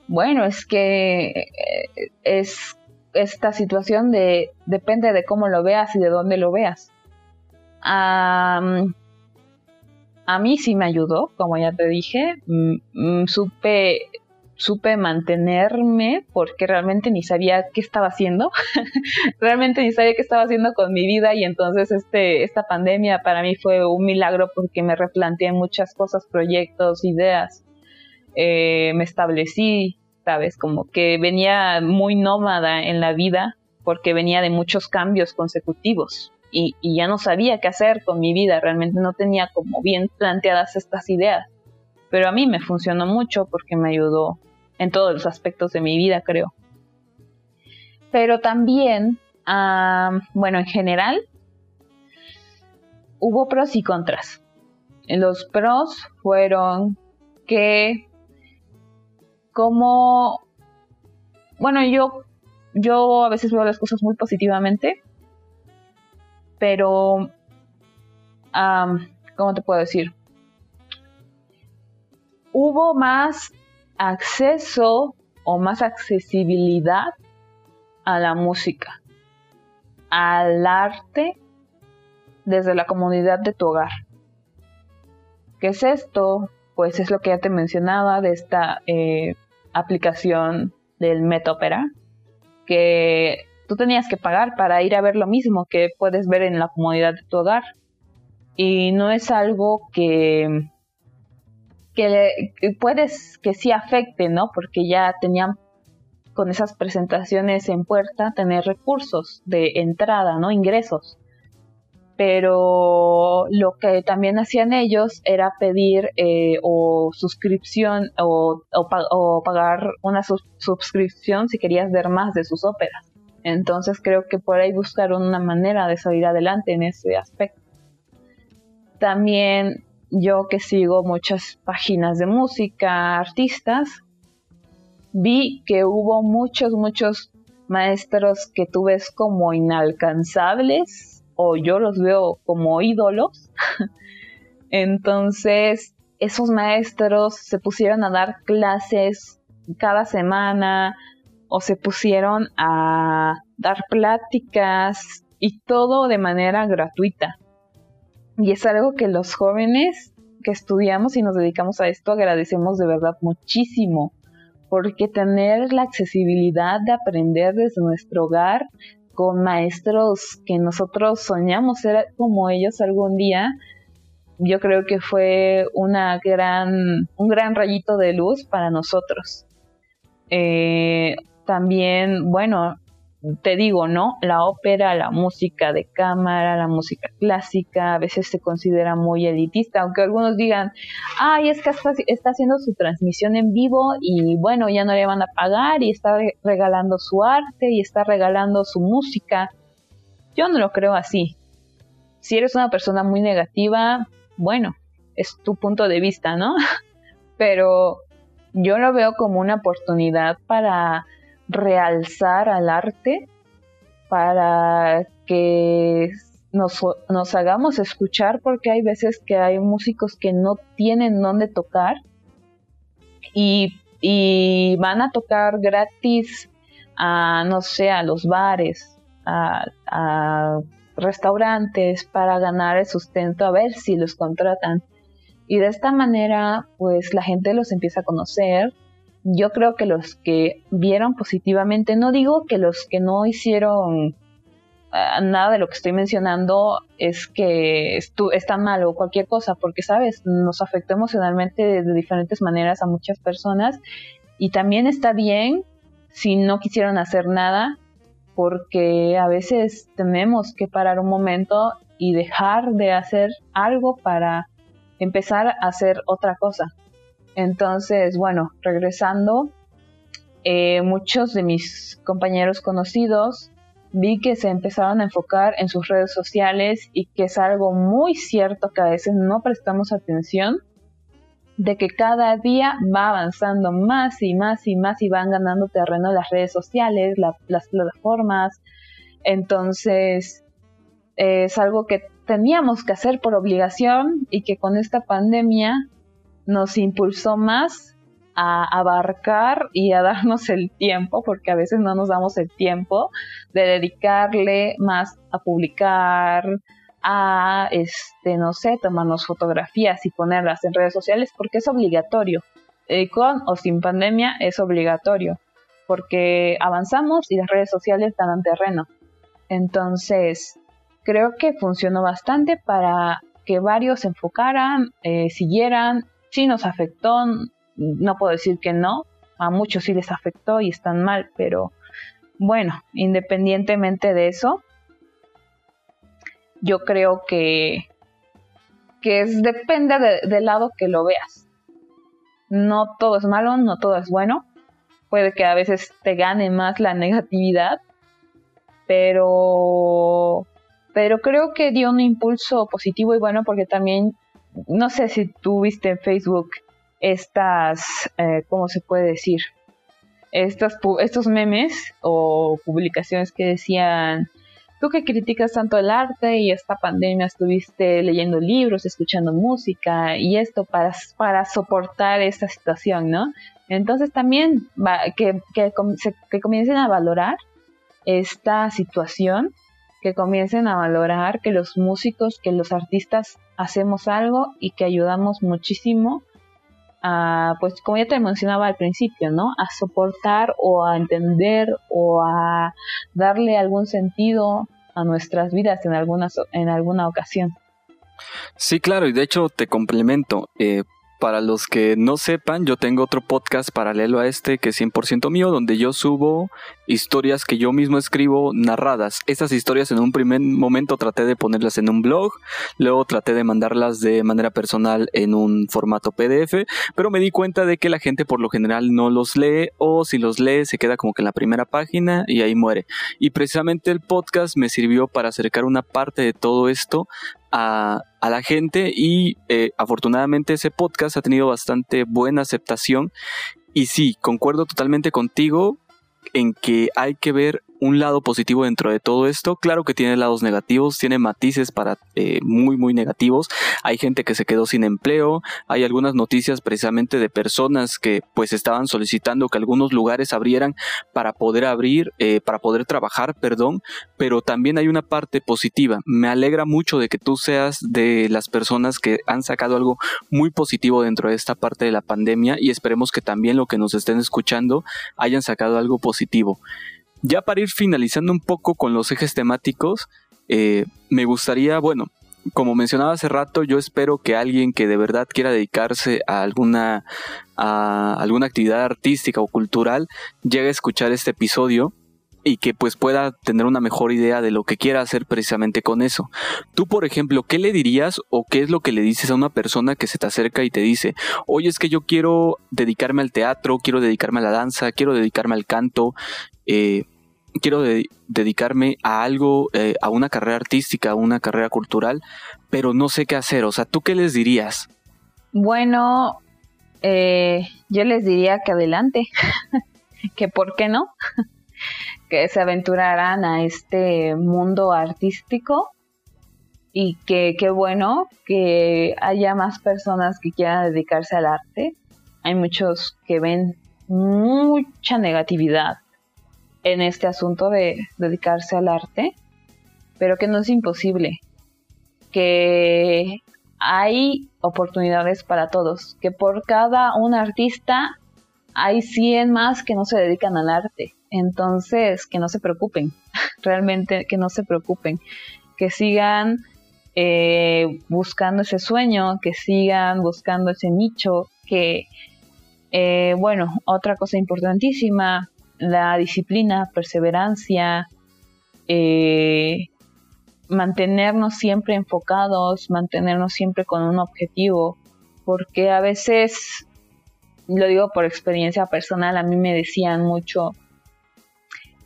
bueno, es que eh, es esta situación de depende de cómo lo veas y de dónde lo veas. a mí sí me ayudó, como ya te dije, mm, mm, supe supe mantenerme porque realmente ni sabía qué estaba haciendo, realmente ni sabía qué estaba haciendo con mi vida y entonces este, esta pandemia para mí fue un milagro porque me replanteé muchas cosas, proyectos, ideas, eh, me establecí, ¿sabes? Como que venía muy nómada en la vida porque venía de muchos cambios consecutivos y, ya no sabía qué hacer con mi vida, realmente no tenía como bien planteadas estas ideas. Pero a mí me funcionó mucho porque me ayudó en todos los aspectos de mi vida, creo. Pero también, bueno, en general, hubo pros y contras. Los pros fueron que como, bueno, yo, yo a veces veo las cosas muy positivamente, pero, ¿cómo te puedo decir? Hubo más acceso o más accesibilidad a la música, al arte desde la comunidad de tu hogar. ¿Qué es esto? Pues es lo que ya te mencionaba de esta eh, aplicación del Metopera que tú tenías que pagar para ir a ver lo mismo que puedes ver en la comunidad de tu hogar. Y no es algo que, que, puedes que sí afecte, ¿no? Porque ya tenían con esas presentaciones en puerta tener recursos de entrada, ¿no? Ingresos pero lo que también hacían ellos era pedir eh, o suscripción o, pagar una suscripción si querías ver más de sus óperas. Entonces creo que por ahí buscaron una manera de salir adelante en ese aspecto. También yo que sigo muchas páginas de música, artistas, vi que hubo muchos, muchos maestros que tú ves como inalcanzables o yo los veo como ídolos. Entonces, esos maestros se pusieron a dar clases cada semana o se pusieron a dar pláticas y todo de manera gratuita. Y es algo que los jóvenes que estudiamos y nos dedicamos a esto agradecemos de verdad muchísimo, porque tener la accesibilidad de aprender desde nuestro hogar con maestros que nosotros soñamos ser como ellos algún día, yo creo que fue una gran, un gran rayito de luz para nosotros. Eh, también, bueno, te digo, ¿no? La ópera, la música de cámara, la música clásica, a veces se considera muy elitista, aunque algunos digan, ay, es que está, haciendo su transmisión en vivo y bueno, ya no le van a pagar y está regalando su arte y está regalando su música. Yo no lo creo así. Si eres una persona muy negativa, bueno, es tu punto de vista, ¿no? Pero yo lo veo como una oportunidad para realzar al arte, para que nos, nos, hagamos escuchar, porque hay veces que hay músicos que no tienen dónde tocar y, y van a tocar gratis a, no sé, a los bares, a, a restaurantes para ganar el sustento, a ver si los contratan. Y de esta manera, pues la gente los empieza a conocer. Yo creo que los que vieron positivamente, no digo que los que no hicieron ah, nada de lo que estoy mencionando es que están mal o cualquier cosa, porque, sabes, nos afectó emocionalmente de diferentes maneras a muchas personas y también está bien si no quisieron hacer nada, porque a veces tenemos que parar un momento y dejar de hacer algo para empezar a hacer otra cosa. Entonces, bueno, regresando, eh, muchos de mis compañeros conocidos vi que se empezaron a enfocar en sus redes sociales y que es algo muy cierto que a veces no prestamos atención, de que cada día va avanzando más y más y más y van ganando terreno las redes sociales, las plataformas. Entonces, es algo que teníamos que hacer por obligación y que con esta pandemia nos impulsó más a abarcar y a darnos el tiempo, porque a veces no nos damos el tiempo de dedicarle más a publicar, a, este, no sé, tomarnos fotografías y ponerlas en redes sociales, porque es obligatorio. Eh, con o sin pandemia es obligatorio, porque avanzamos y las redes sociales dan terreno. Entonces, creo que funcionó bastante para que varios se enfocaran, eh, siguieran. Sí nos afectó, no puedo decir que no, a muchos sí les afectó y están mal, pero bueno, independientemente de eso, yo creo que, que es, depende del lado que lo veas. No todo es malo, no todo es bueno. Puede que a veces te gane más la negatividad, pero pero creo que dio un impulso positivo y bueno porque también, no sé si tú viste en Facebook estas, eh, ¿cómo se puede decir? Estas, estos memes o publicaciones que decían, tú que criticas tanto el arte y esta pandemia estuviste leyendo libros, escuchando música y esto para, para soportar esta situación, ¿no? Entonces también que, que, que comiencen a valorar esta situación que comiencen a valorar que los músicos, que los artistas hacemos algo y que ayudamos muchísimo a, pues como ya te mencionaba al principio, ¿no? A soportar o a entender o a darle algún sentido a nuestras vidas en, algunas, en alguna ocasión. Sí, claro, y de hecho te complemento. Eh, para los que no sepan, yo tengo otro podcast paralelo a este que es 100% mío, donde yo subo historias que yo mismo escribo narradas. Estas historias en un primer momento traté de ponerlas en un blog, luego traté de mandarlas de manera personal en un formato PDF, pero me di cuenta de que la gente por lo general no los lee o si los lee se queda como que en la primera página y ahí muere. Y precisamente el podcast me sirvió para acercar una parte de todo esto a, la gente y eh, afortunadamente ese podcast ha tenido bastante buena aceptación. Y sí, concuerdo totalmente contigo en que hay que ver un lado positivo dentro de todo esto. Claro que tiene lados negativos, tiene matices para eh, muy, muy negativos. Hay gente que se quedó sin empleo. Hay algunas noticias precisamente de personas que pues estaban solicitando que algunos lugares abrieran para poder abrir, eh, para poder trabajar, perdón. Pero también hay una parte positiva. Me alegra mucho de que tú seas de las personas que han sacado algo muy positivo dentro de esta parte de la pandemia y esperemos que también lo que nos estén escuchando hayan sacado algo positivo. Ya para ir finalizando un poco con los ejes temáticos, eh, me gustaría, bueno, como mencionaba hace rato, yo espero que alguien que de verdad quiera dedicarse a alguna, a alguna actividad artística o cultural llegue a escuchar este episodio y que pues pueda tener una mejor idea de lo que quiera hacer precisamente con eso. Tú, por ejemplo, ¿qué le dirías o qué es lo que le dices a una persona que se te acerca y te dice, oye, es que yo quiero dedicarme al teatro, quiero dedicarme a la danza, quiero dedicarme al canto, eh, quiero dedicarme a algo, eh, a una carrera artística, a una carrera cultural, pero no sé qué hacer. O sea, ¿tú qué les dirías? Bueno, eh, yo les diría que adelante, que por qué no, que se aventuraran a este mundo artístico y que qué bueno que haya más personas que quieran dedicarse al arte. Hay muchos que ven mucha negatividad en este asunto de dedicarse al arte, pero que no es imposible, que hay oportunidades para todos, que por cada un artista hay 100 más que no se dedican al arte. Entonces, que no se preocupen, realmente que no se preocupen, que sigan eh, buscando ese sueño, que sigan buscando ese nicho, que, eh, bueno, otra cosa importantísima, la disciplina, perseverancia, eh, mantenernos siempre enfocados, mantenernos siempre con un objetivo, porque a veces, lo digo por experiencia personal, a mí me decían mucho,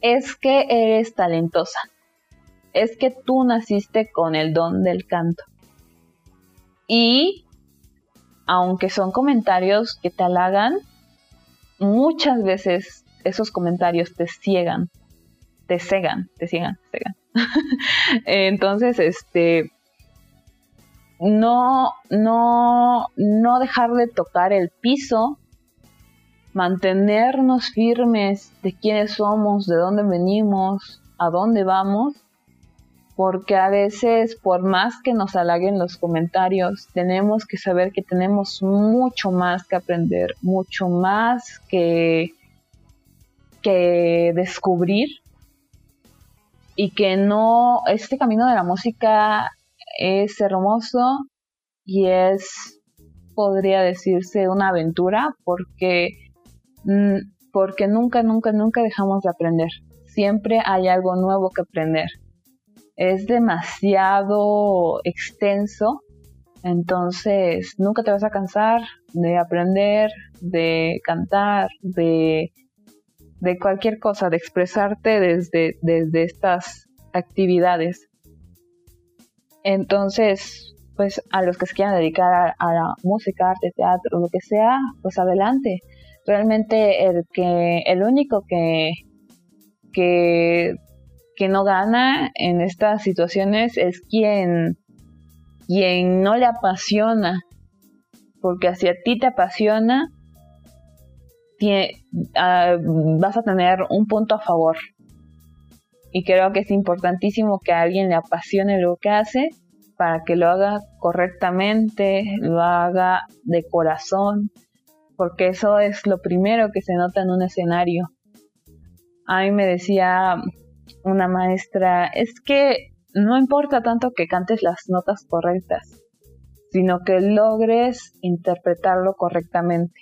es que eres talentosa, es que tú naciste con el don del canto. Y aunque son comentarios que te halagan, muchas veces esos comentarios te ciegan, te cegan, te ciegan, te cegan. Entonces, este, no, no, no dejar de tocar el piso, mantenernos firmes de quiénes somos, de dónde venimos, a dónde vamos, porque a veces, por más que nos halaguen los comentarios, tenemos que saber que tenemos mucho más que aprender, mucho más que, que descubrir y que no, este camino de la música es hermoso y es, podría decirse, una aventura porque, mm, porque nunca, nunca, nunca dejamos de aprender. Siempre hay algo nuevo que aprender. Es demasiado extenso, entonces nunca te vas a cansar de aprender, de cantar, de de cualquier cosa, de expresarte desde, desde estas actividades. Entonces, pues a los que se quieran dedicar a, la música, arte, teatro, lo que sea, pues adelante. Realmente el que, el único que, que, que no gana en estas situaciones es quien, quien no le apasiona. Porque si a ti te apasiona, Ah, vas a tener un punto a favor. Y creo que es importantísimo que a alguien le apasione lo que hace para que lo haga correctamente, lo haga de corazón, porque eso es lo primero que se nota en un escenario. A mí me decía una maestra, es que no importa tanto que cantes las notas correctas, sino que logres interpretarlo correctamente.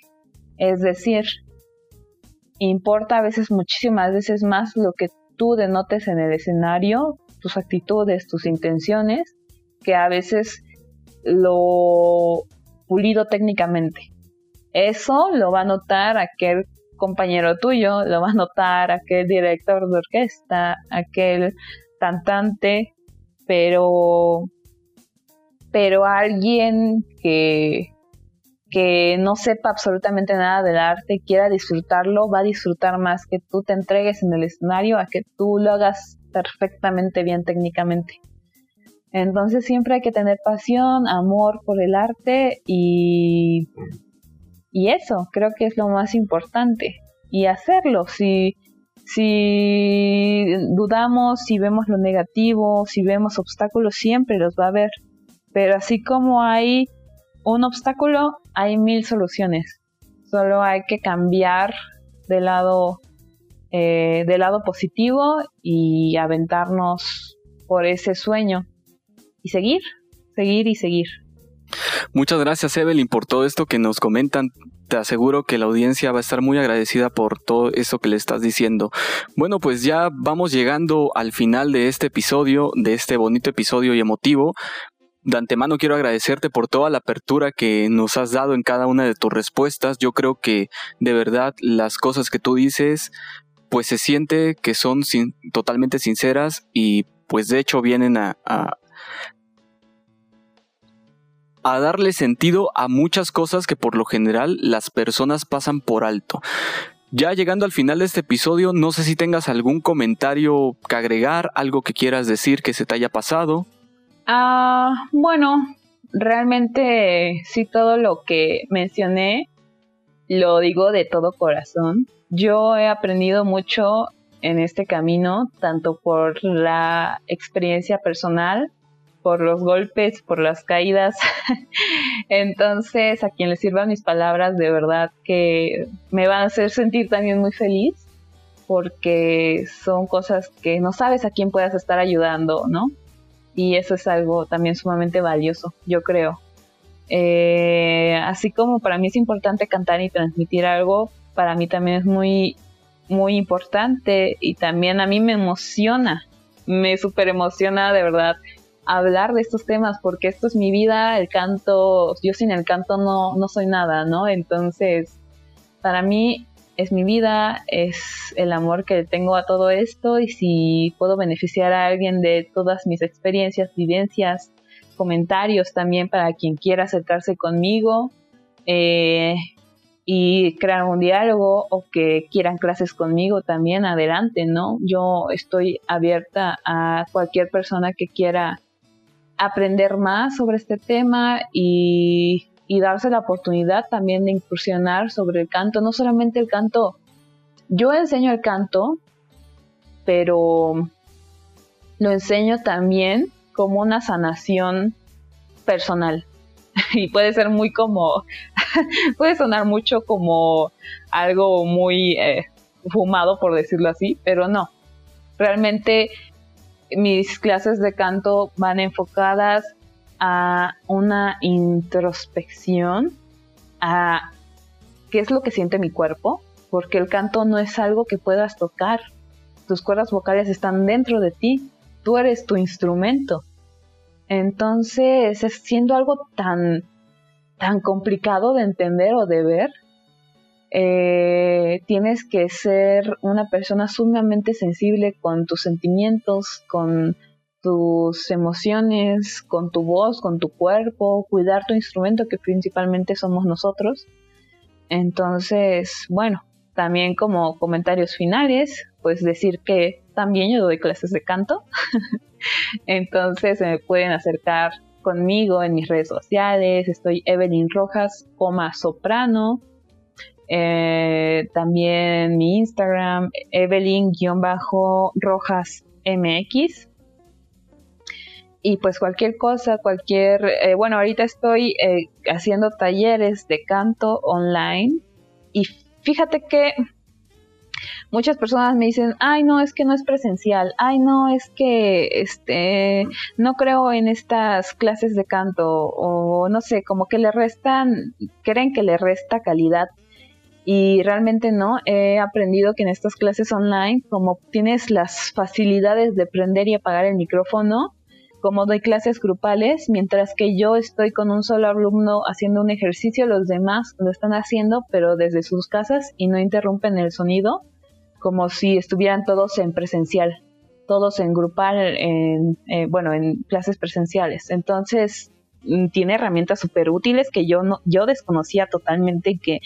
Es decir, importa a veces muchísimas veces más lo que tú denotes en el escenario, tus actitudes, tus intenciones, que a veces lo pulido técnicamente. Eso lo va a notar aquel compañero tuyo, lo va a notar aquel director de orquesta, aquel cantante, pero pero alguien que que no sepa absolutamente nada del arte, quiera disfrutarlo, va a disfrutar más que tú te entregues en el escenario a que tú lo hagas perfectamente bien técnicamente. Entonces siempre hay que tener pasión, amor por el arte y, y eso creo que es lo más importante. Y hacerlo, si, si dudamos, si vemos lo negativo, si vemos obstáculos, siempre los va a haber. Pero así como hay un obstáculo, hay mil soluciones. Solo hay que cambiar de lado, eh, del lado positivo y aventarnos por ese sueño y seguir, seguir y seguir. Muchas gracias Evelyn por todo esto que nos comentan. Te aseguro que la audiencia va a estar muy agradecida por todo eso que le estás diciendo. Bueno, pues ya vamos llegando al final de este episodio, de este bonito episodio y emotivo. De antemano quiero agradecerte por toda la apertura que nos has dado en cada una de tus respuestas. Yo creo que de verdad las cosas que tú dices pues se siente que son totalmente sinceras y pues de hecho vienen a, a darle sentido a muchas cosas que por lo general las personas pasan por alto. Ya llegando al final de este episodio, no sé si tengas algún comentario que agregar, algo que quieras decir que se te haya pasado. Ah, bueno, realmente sí todo lo que mencioné lo digo de todo corazón. Yo he aprendido mucho en este camino, tanto por la experiencia personal por los golpes, por las caídas. Entonces, a quien le sirvan mis palabras, de verdad que me van a hacer sentir también muy feliz, porque son cosas que no sabes a quién puedas estar ayudando, ¿no? Y eso es algo también sumamente valioso, yo creo. Eh, así como para mí es importante cantar y transmitir algo, para mí también es muy, muy importante y también a mí me emociona, me super emociona de verdad hablar de estos temas porque esto es mi vida, el canto, yo sin el canto no, no soy nada, ¿no? Entonces, para mí es mi vida, es el amor que tengo a todo esto y si puedo beneficiar a alguien de todas mis experiencias, vivencias, comentarios también para quien quiera acercarse conmigo eh, y crear un diálogo o que quieran clases conmigo también, adelante, ¿no? Yo estoy abierta a cualquier persona que quiera aprender más sobre este tema y, darse la oportunidad también de incursionar sobre el canto, no solamente el canto, yo enseño el canto, pero lo enseño también como una sanación personal. Y puede ser muy como, puede sonar mucho como algo muy eh, fumado, por decirlo así, pero no. Realmente mis clases de canto van enfocadas a una introspección, a qué es lo que siente mi cuerpo, porque el canto no es algo que puedas tocar. Tus cuerdas vocales están dentro de ti, tú eres tu instrumento. Entonces, siendo algo tan, tan complicado de entender o de ver, eh, tienes que ser una persona sumamente sensible con tus sentimientos, con tus emociones, con tu voz, con tu cuerpo, cuidar tu instrumento que principalmente somos nosotros. Entonces, bueno, también como comentarios finales, pues decir que también yo doy clases de canto. Entonces me pueden acercar conmigo en mis redes sociales. Estoy Evelyn Rojas, coma soprano. Eh, también mi Instagram, Evelyn-RojasMX. Y pues cualquier cosa, cualquier... Eh, bueno, ahorita estoy eh, haciendo talleres de canto online. Y fíjate que muchas personas me dicen, ay no, es que no es presencial, ay no, es que este no creo en estas clases de canto o no sé, como que le restan, creen que le resta calidad y realmente no, he aprendido que en estas clases online, como tienes las facilidades de prender y apagar el micrófono, como doy clases grupales, mientras que yo estoy con un solo alumno haciendo un ejercicio, los demás lo están haciendo, pero desde sus casas y no interrumpen el sonido, como si estuvieran todos en presencial, todos en grupal, en, eh, bueno, en clases presenciales. Entonces, Mm, tiene herramientas súper útiles que yo no, yo desconocía totalmente y que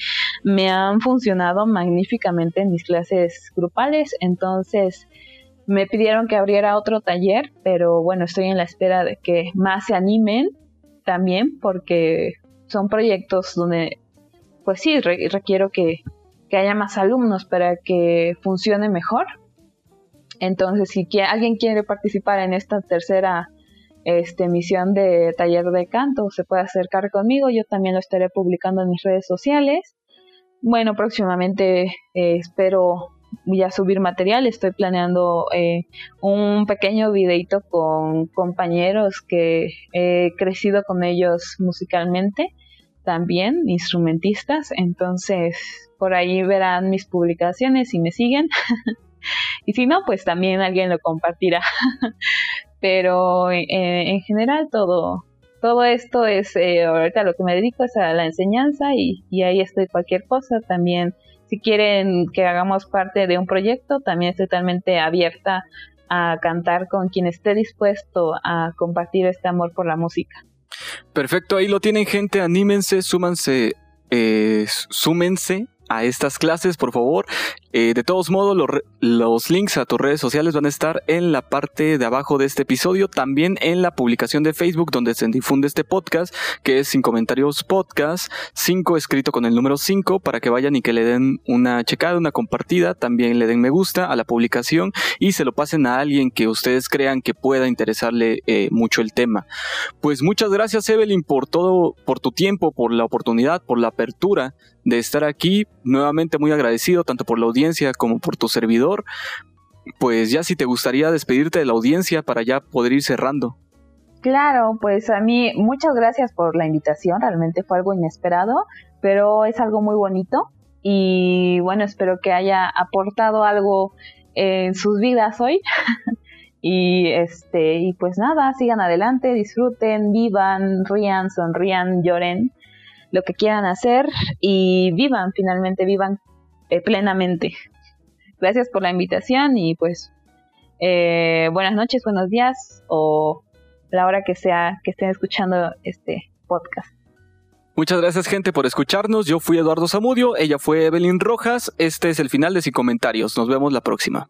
me han funcionado magníficamente en mis clases grupales. Entonces me pidieron que abriera otro taller, pero bueno, estoy en la espera de que más se animen también porque son proyectos donde pues sí, requiero que, que haya más alumnos para que funcione mejor. Entonces, si alguien quiere participar en esta tercera este, emisión de taller de canto, se puede acercar conmigo, yo también lo estaré publicando en mis redes sociales. Bueno, próximamente eh, espero ya subir material, estoy planeando eh, un pequeño videito con compañeros que he crecido con ellos musicalmente, también instrumentistas, entonces por ahí verán mis publicaciones y me siguen. y si no, pues también alguien lo compartirá. pero eh, en general todo, todo esto es, eh, ahorita lo que me dedico es a la enseñanza y, ahí estoy cualquier cosa. También, si quieren que hagamos parte de un proyecto, también estoy totalmente abierta a cantar con quien esté dispuesto a compartir este amor por la música. Perfecto, ahí lo tienen gente, anímense, súmanse, eh, súmense a estas clases, por favor. Eh, de todos modos, los links a tus redes sociales van a estar en la parte de abajo de este episodio, también en la publicación de Facebook donde se difunde este podcast, que es Sin Comentarios Podcast, 5 escrito con el número 5, para que vayan y que le den una checada, una compartida, también le den me gusta a la publicación y se lo pasen a alguien que ustedes crean que pueda interesarle eh, mucho el tema. Pues muchas gracias Evelyn por todo, por tu tiempo, por la oportunidad, por la apertura de estar aquí. Nuevamente muy agradecido tanto por la audiencia como por tu servidor. Pues ya si te gustaría despedirte de la audiencia para ya poder ir cerrando. Claro, pues a mí muchas gracias por la invitación, realmente fue algo inesperado, pero es algo muy bonito y bueno, espero que haya aportado algo en sus vidas hoy. y este y pues nada, sigan adelante, disfruten, vivan, rían, sonrían, lloren lo que quieran hacer y vivan, finalmente vivan eh, plenamente. Gracias por la invitación y pues eh, buenas noches, buenos días o la hora que sea que estén escuchando este podcast. Muchas gracias gente por escucharnos. Yo fui Eduardo Zamudio, ella fue Evelyn Rojas. Este es el final de Sin Comentarios. Nos vemos la próxima.